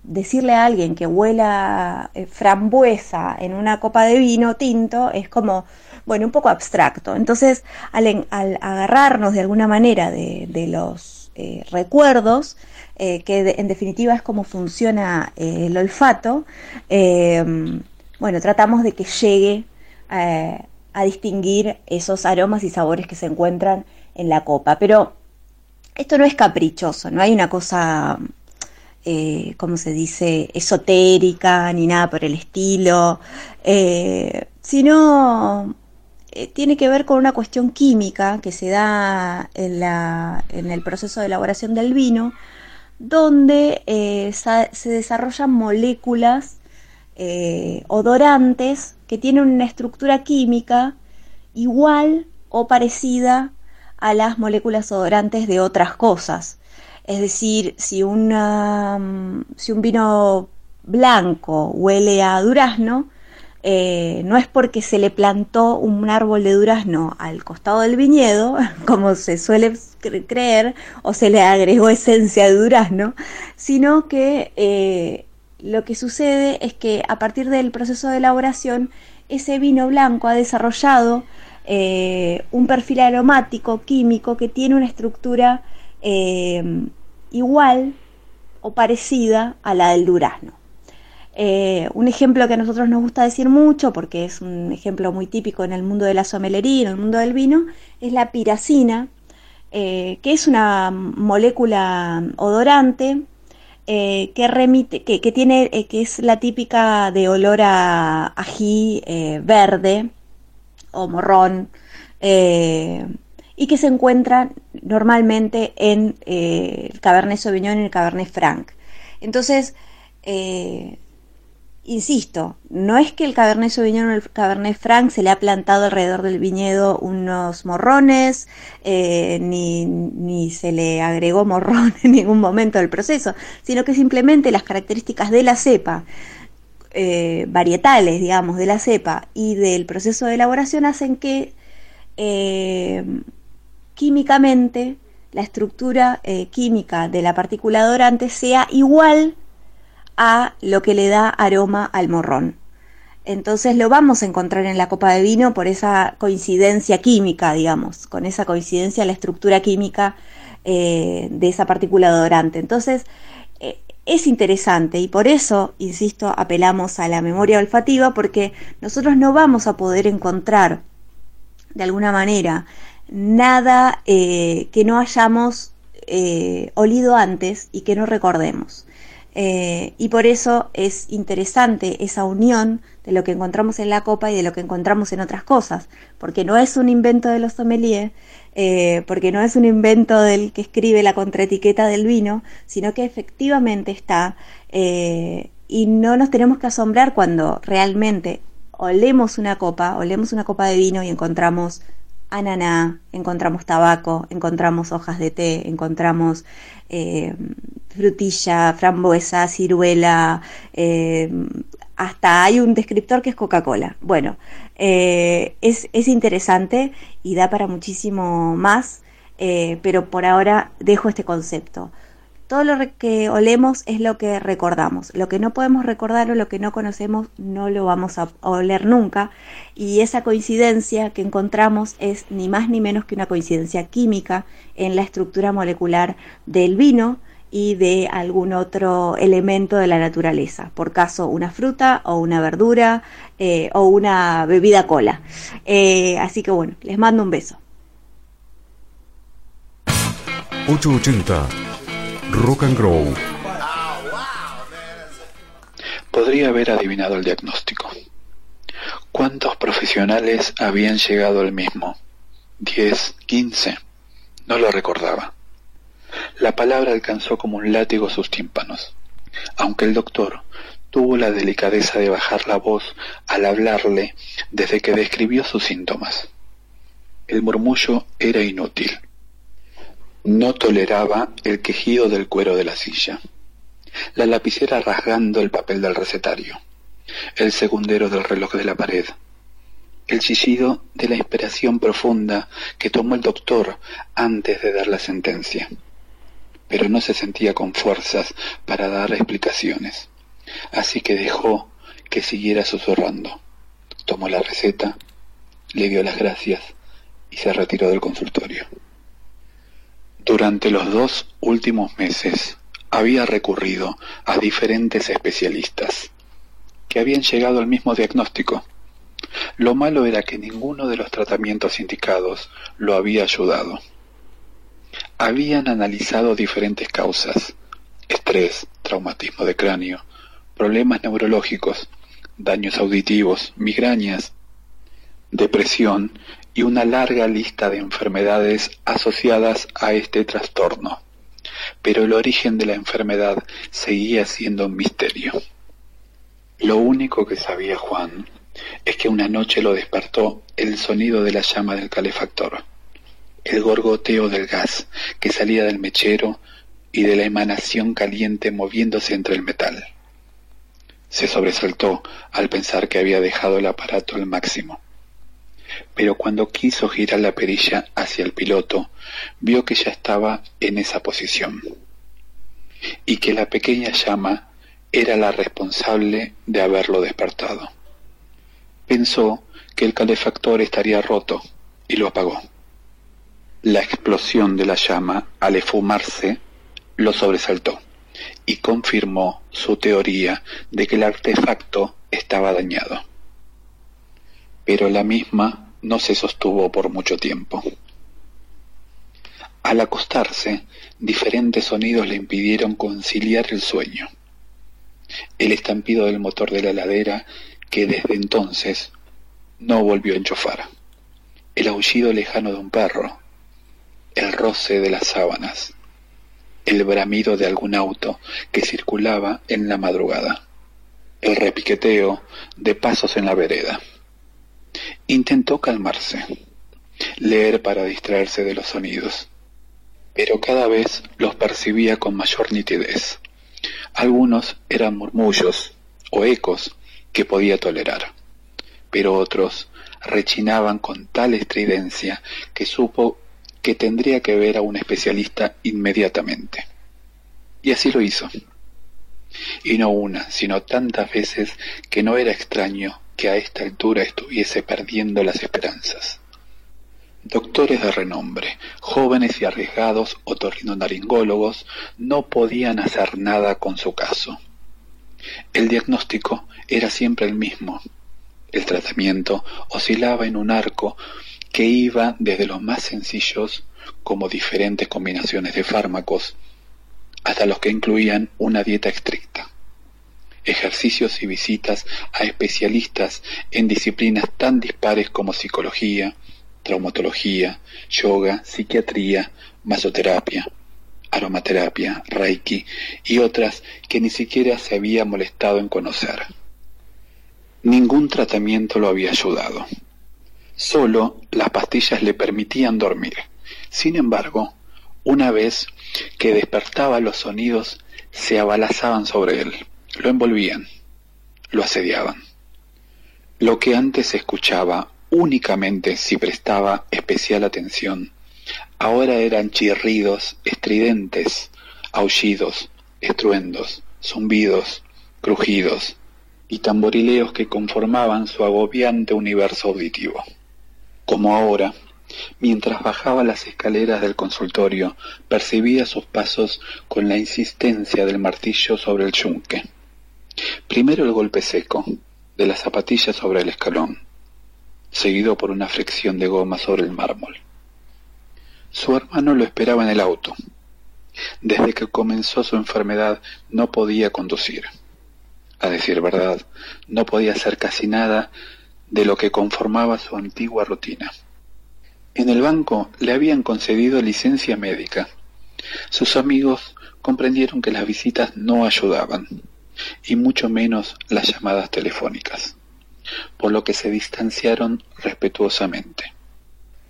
decirle a alguien que huela frambuesa en una copa de vino tinto es como, bueno, un poco abstracto. Entonces, al, agarrarnos de alguna manera de, los recuerdos, que en definitiva es como funciona el olfato, bueno, tratamos de que llegue eh, a distinguir esos aromas y sabores que se encuentran en la copa. Pero esto no es caprichoso, no hay una cosa, eh, se dice, esotérica ni nada por el estilo, eh, sino tiene que ver con una cuestión química que se da en, la, en el proceso de elaboración del vino, donde se desarrollan moléculas odorantes que tienen una estructura química igual o parecida a las moléculas odorantes de otras cosas. Es decir, si, una, si un vino blanco huele a durazno, eh, no es porque se le plantó un árbol de durazno al costado del viñedo, como se suele creer, o se le agregó esencia de durazno, sino que eh, lo que sucede es que a partir del proceso de elaboración, ese vino blanco ha desarrollado eh, un perfil aromático químico que tiene una estructura eh, igual o parecida a la del durazno. Eh, un ejemplo que a nosotros nos gusta decir mucho, porque es un ejemplo muy típico en el mundo de la somelería, en el mundo del vino, es la piracina, que es una molécula odorante eh, que remite, que, tiene, eh, que es la típica de olor a ají eh, verde o morrón, y que se encuentra normalmente en el Cabernet Sauvignon y el Cabernet Franc. Entonces, insisto, no es que el Cabernet Sauvignon o el Cabernet Franc se le ha plantado alrededor del viñedo unos morrones, eh, ni, ni, se le agregó morrón en ningún momento del proceso, sino que simplemente las características de la cepa, eh, varietales, digamos, de la cepa y del proceso de elaboración hacen que eh, químicamente la estructura química de la partícula dorante sea igual a lo que le da aroma al morrón. Entonces lo vamos a encontrar en la copa de vino por esa coincidencia química, digamos, con esa coincidencia la estructura química eh, de esa partícula dorante. Entonces eh, es interesante y por eso, insisto, apelamos a la memoria olfativa porque nosotros no vamos a poder encontrar de alguna manera nada eh, que no hayamos olido antes y que no recordemos. Eh, y por eso es interesante esa unión de lo que encontramos en la copa y de lo que encontramos en otras cosas, porque no es un invento de los sommeliers, eh, porque no es un invento del que escribe la contraetiqueta del vino, sino que efectivamente está eh, y no nos tenemos que asombrar cuando realmente olemos una copa, olemos una copa de vino y encontramos ananá, encontramos tabaco, encontramos hojas de té, encontramos frutilla, frambuesa, ciruela, eh, hasta hay un descriptor que es Coca-Cola. Bueno, eh, es, interesante y da para muchísimo más, eh, pero por ahora dejo este concepto. Todo lo que olemos es lo que recordamos. Lo que no podemos recordar o lo que no conocemos no lo vamos a oler nunca. Y esa coincidencia que encontramos es ni más ni menos que una coincidencia química en la estructura molecular del vino, y de algún otro elemento de la naturaleza, por caso una fruta o una verdura eh, o una bebida cola. Eh, así que bueno, les mando un beso. 880 Rock and Grow. Podría haber adivinado el diagnóstico. ¿Cuántos profesionales habían llegado al mismo? ¿Diez? ¿Quince? No lo recordaba. La palabra alcanzó como un látigo sus tímpanos, aunque el doctor tuvo la delicadeza de bajar la voz al hablarle desde que describió sus síntomas. El murmullo era inútil. No toleraba el quejido del cuero de la silla, la lapicera rasgando el papel del recetario, el segundero del reloj de la pared, el chillido de la inspiración profunda que tomó el doctor antes de dar la sentencia pero no se sentía con fuerzas para dar explicaciones. Así que dejó que siguiera susurrando. Tomó la receta, le dio las gracias y se retiró del consultorio. Durante los dos últimos meses había recurrido a diferentes especialistas que habían llegado al mismo diagnóstico. Lo malo era que ninguno de los tratamientos indicados lo había ayudado habían analizado diferentes causas, estrés, traumatismo de cráneo, problemas neurológicos, daños auditivos, migrañas, depresión y una larga lista de enfermedades asociadas a este trastorno. Pero el origen de la enfermedad seguía siendo un misterio. Lo único que sabía Juan es que una noche lo despertó el sonido de la llama del calefactor el gorgoteo del gas que salía del mechero y de la emanación caliente moviéndose entre el metal. Se sobresaltó al pensar que había dejado el aparato al máximo. Pero cuando quiso girar la perilla hacia el piloto, vio que ya estaba en esa posición y que la pequeña llama era la responsable de haberlo despertado. Pensó que el calefactor estaría roto y lo apagó. La explosión de la llama, al esfumarse, lo sobresaltó y confirmó su teoría de que el artefacto estaba dañado. Pero la misma no se sostuvo por mucho tiempo. Al acostarse, diferentes sonidos le impidieron conciliar el sueño. El estampido del motor de la heladera, que desde entonces no volvió a enchufar. El aullido lejano de un perro, el roce de las sábanas, el bramido de algún auto que circulaba en la madrugada. el repiqueteo de pasos en la vereda. Intentó calmarse, leer para distraerse de los sonidos, pero cada vez los percibía con mayor nitidez. Algunos eran murmullos o ecos que podía tolerar, pero otros rechinaban con tal estridencia que supo que tendría que ver a un especialista inmediatamente. Y así lo hizo y no una, sino tantas veces que no era extraño que a esta altura estuviese perdiendo las esperanzas. Doctores de renombre, jóvenes y arriesgados otorrinolaringólogos no podían hacer nada con su caso. El diagnóstico era siempre el mismo. El tratamiento oscilaba en un arco que iba desde los más sencillos, como diferentes combinaciones de fármacos, hasta los que incluían una dieta estricta, ejercicios y visitas a especialistas en disciplinas tan dispares como psicología, traumatología, yoga, psiquiatría, masoterapia, aromaterapia, reiki y otras que ni siquiera se había molestado en conocer. Ningún tratamiento lo había ayudado. Solo las pastillas le permitían dormir. Sin embargo, una vez que despertaba los sonidos, se abalazaban sobre él, lo envolvían, lo asediaban. Lo que antes escuchaba únicamente si prestaba especial atención, ahora eran chirridos estridentes, aullidos, estruendos, zumbidos, crujidos y tamborileos que conformaban su agobiante universo auditivo. Como ahora, Mientras bajaba las escaleras del consultorio, percibía sus pasos con la insistencia del martillo sobre el yunque. Primero el golpe seco de la zapatilla sobre el escalón, seguido por una fricción de goma sobre el mármol. Su hermano lo esperaba en el auto. Desde que comenzó su enfermedad no podía conducir. A decir verdad, no podía hacer casi nada de lo que conformaba su antigua rutina. En el banco le habían concedido licencia médica. Sus amigos comprendieron que las visitas no ayudaban, y mucho menos las llamadas telefónicas, por lo que se distanciaron respetuosamente.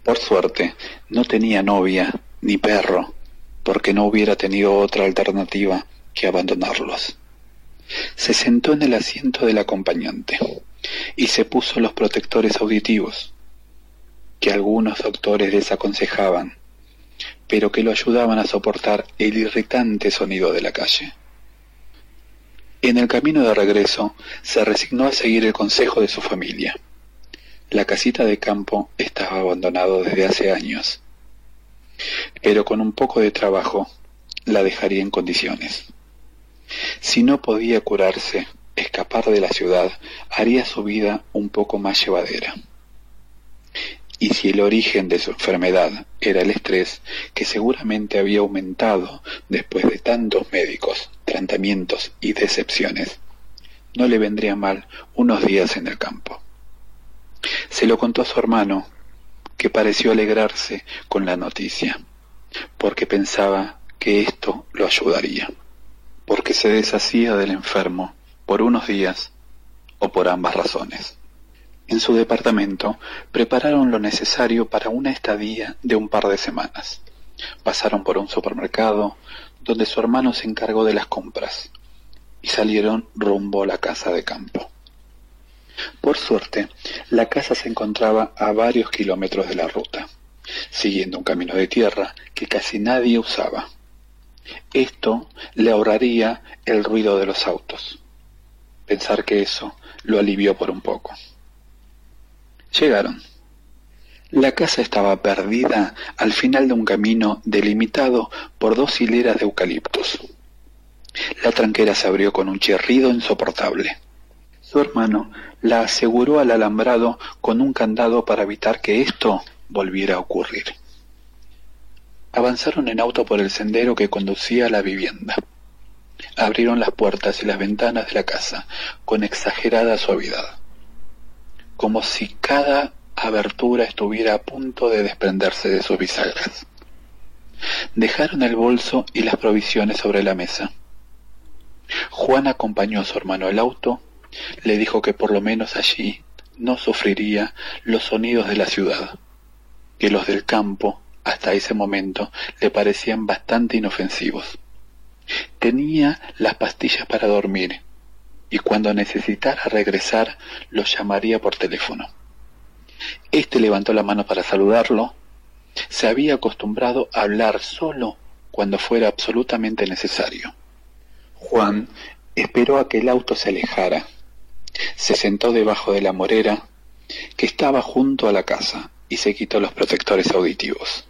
Por suerte, no tenía novia ni perro, porque no hubiera tenido otra alternativa que abandonarlos. Se sentó en el asiento del acompañante y se puso los protectores auditivos, que algunos doctores desaconsejaban, pero que lo ayudaban a soportar el irritante sonido de la calle. En el camino de regreso se resignó a seguir el consejo de su familia. La casita de campo estaba abandonada desde hace años, pero con un poco de trabajo la dejaría en condiciones. Si no podía curarse, escapar de la ciudad haría su vida un poco más llevadera. Y si el origen de su enfermedad era el estrés, que seguramente había aumentado después de tantos médicos, tratamientos y decepciones, no le vendría mal unos días en el campo. Se lo contó a su hermano, que pareció alegrarse con la noticia, porque pensaba que esto lo ayudaría, porque se deshacía del enfermo por unos días o por ambas razones. En su departamento prepararon lo necesario para una estadía de un par de semanas. Pasaron por un supermercado donde su hermano se encargó de las compras y salieron rumbo a la casa de campo. Por suerte, la casa se encontraba a varios kilómetros de la ruta, siguiendo un camino de tierra que casi nadie usaba. Esto le ahorraría el ruido de los autos. Pensar que eso lo alivió por un poco. Llegaron. La casa estaba perdida al final de un camino delimitado por dos hileras de eucaliptos. La tranquera se abrió con un chirrido insoportable. Su hermano la aseguró al alambrado con un candado para evitar que esto volviera a ocurrir. Avanzaron en auto por el sendero que conducía a la vivienda. Abrieron las puertas y las ventanas de la casa con exagerada suavidad como si cada abertura estuviera a punto de desprenderse de sus bisagras. Dejaron el bolso y las provisiones sobre la mesa. Juan acompañó a su hermano al auto Le dijo que por lo menos allí no sufriría los sonidos de la ciudad, que los del campo hasta ese momento le parecían bastante inofensivos. Tenía las pastillas para dormir y cuando necesitara regresar los llamaría por teléfono. Este levantó la mano para saludarlo. Se había acostumbrado a hablar solo cuando fuera absolutamente necesario. Juan esperó a que el auto se alejara. Se sentó debajo de la morera que estaba junto a la casa y se quitó los protectores auditivos.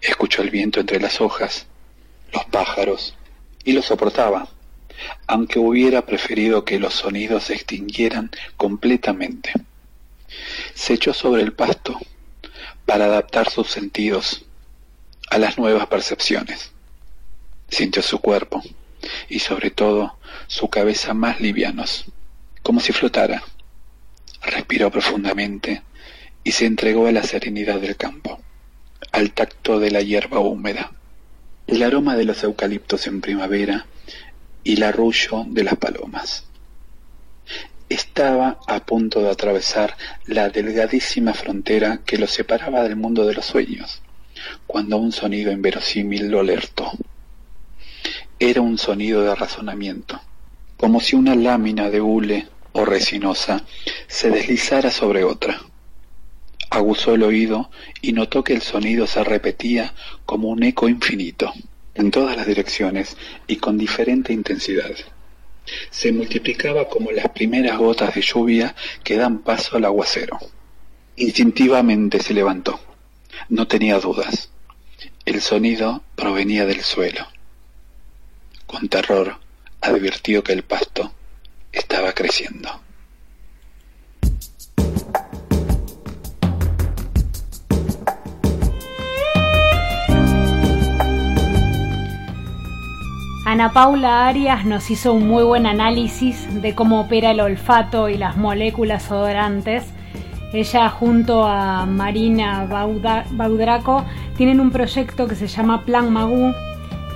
Escuchó el viento entre las hojas, los pájaros, y lo soportaba, aunque hubiera preferido que los sonidos se extinguieran completamente. Se echó sobre el pasto para adaptar sus sentidos a las nuevas percepciones. Sintió su cuerpo y sobre todo su cabeza más livianos, como si flotara. Respiró profundamente y se entregó a la serenidad del campo, al tacto de la hierba húmeda, el aroma de los eucaliptos en primavera y el arrullo de las palomas. Estaba a punto de atravesar la delgadísima frontera que lo separaba del mundo de los sueños, cuando un sonido inverosímil lo alertó. Era un sonido de razonamiento, como si una lámina de hule o resinosa se deslizara sobre otra. Aguzó el oído y notó que el sonido se repetía como un eco infinito, en todas las direcciones y con diferente intensidad. Se multiplicaba como las primeras gotas de lluvia que dan paso al aguacero. Instintivamente se levantó. No tenía dudas. El sonido provenía del suelo. Con terror advirtió que el pasto estaba creciendo. Ana Paula Arias nos hizo un muy buen análisis de cómo opera el olfato y las moléculas odorantes. Ella junto a Marina Baudraco tienen un proyecto que se llama Plan Magú,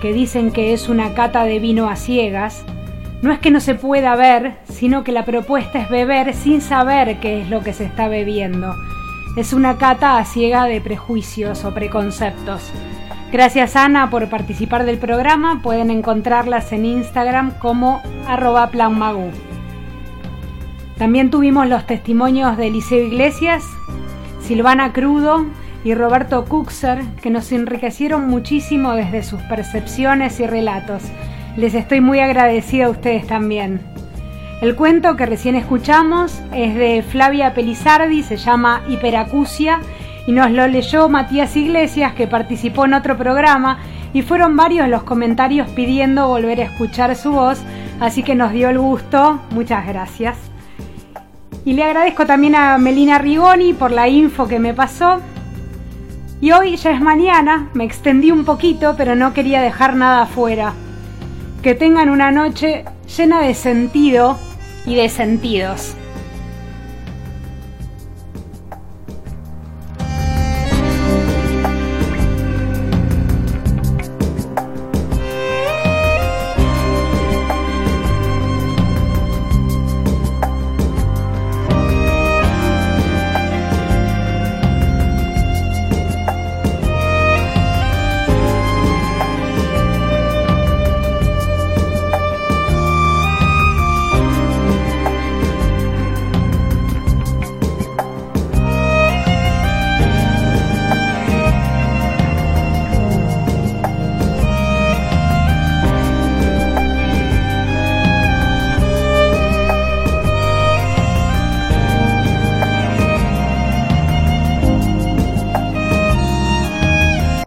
que dicen que es una cata de vino a ciegas. No es que no se pueda ver, sino que la propuesta es beber sin saber qué es lo que se está bebiendo. Es una cata a ciega de prejuicios o preconceptos. Gracias Ana por participar del programa. Pueden encontrarlas en Instagram como arroba planmagu. También tuvimos los testimonios de Eliseo Iglesias, Silvana Crudo y Roberto Kuxer, que nos enriquecieron muchísimo desde sus percepciones y relatos. Les estoy muy agradecida a ustedes también. El cuento que recién escuchamos es de Flavia Pelizardi, se llama Hiperacusia y nos lo leyó Matías Iglesias, que participó en otro programa, y fueron varios los comentarios pidiendo volver a escuchar su voz, así que nos dio el gusto, muchas gracias. Y le agradezco también a Melina Rigoni por la info que me pasó. Y hoy ya es mañana, me extendí un poquito, pero no quería dejar nada afuera. Que tengan una noche llena de sentido y de sentidos.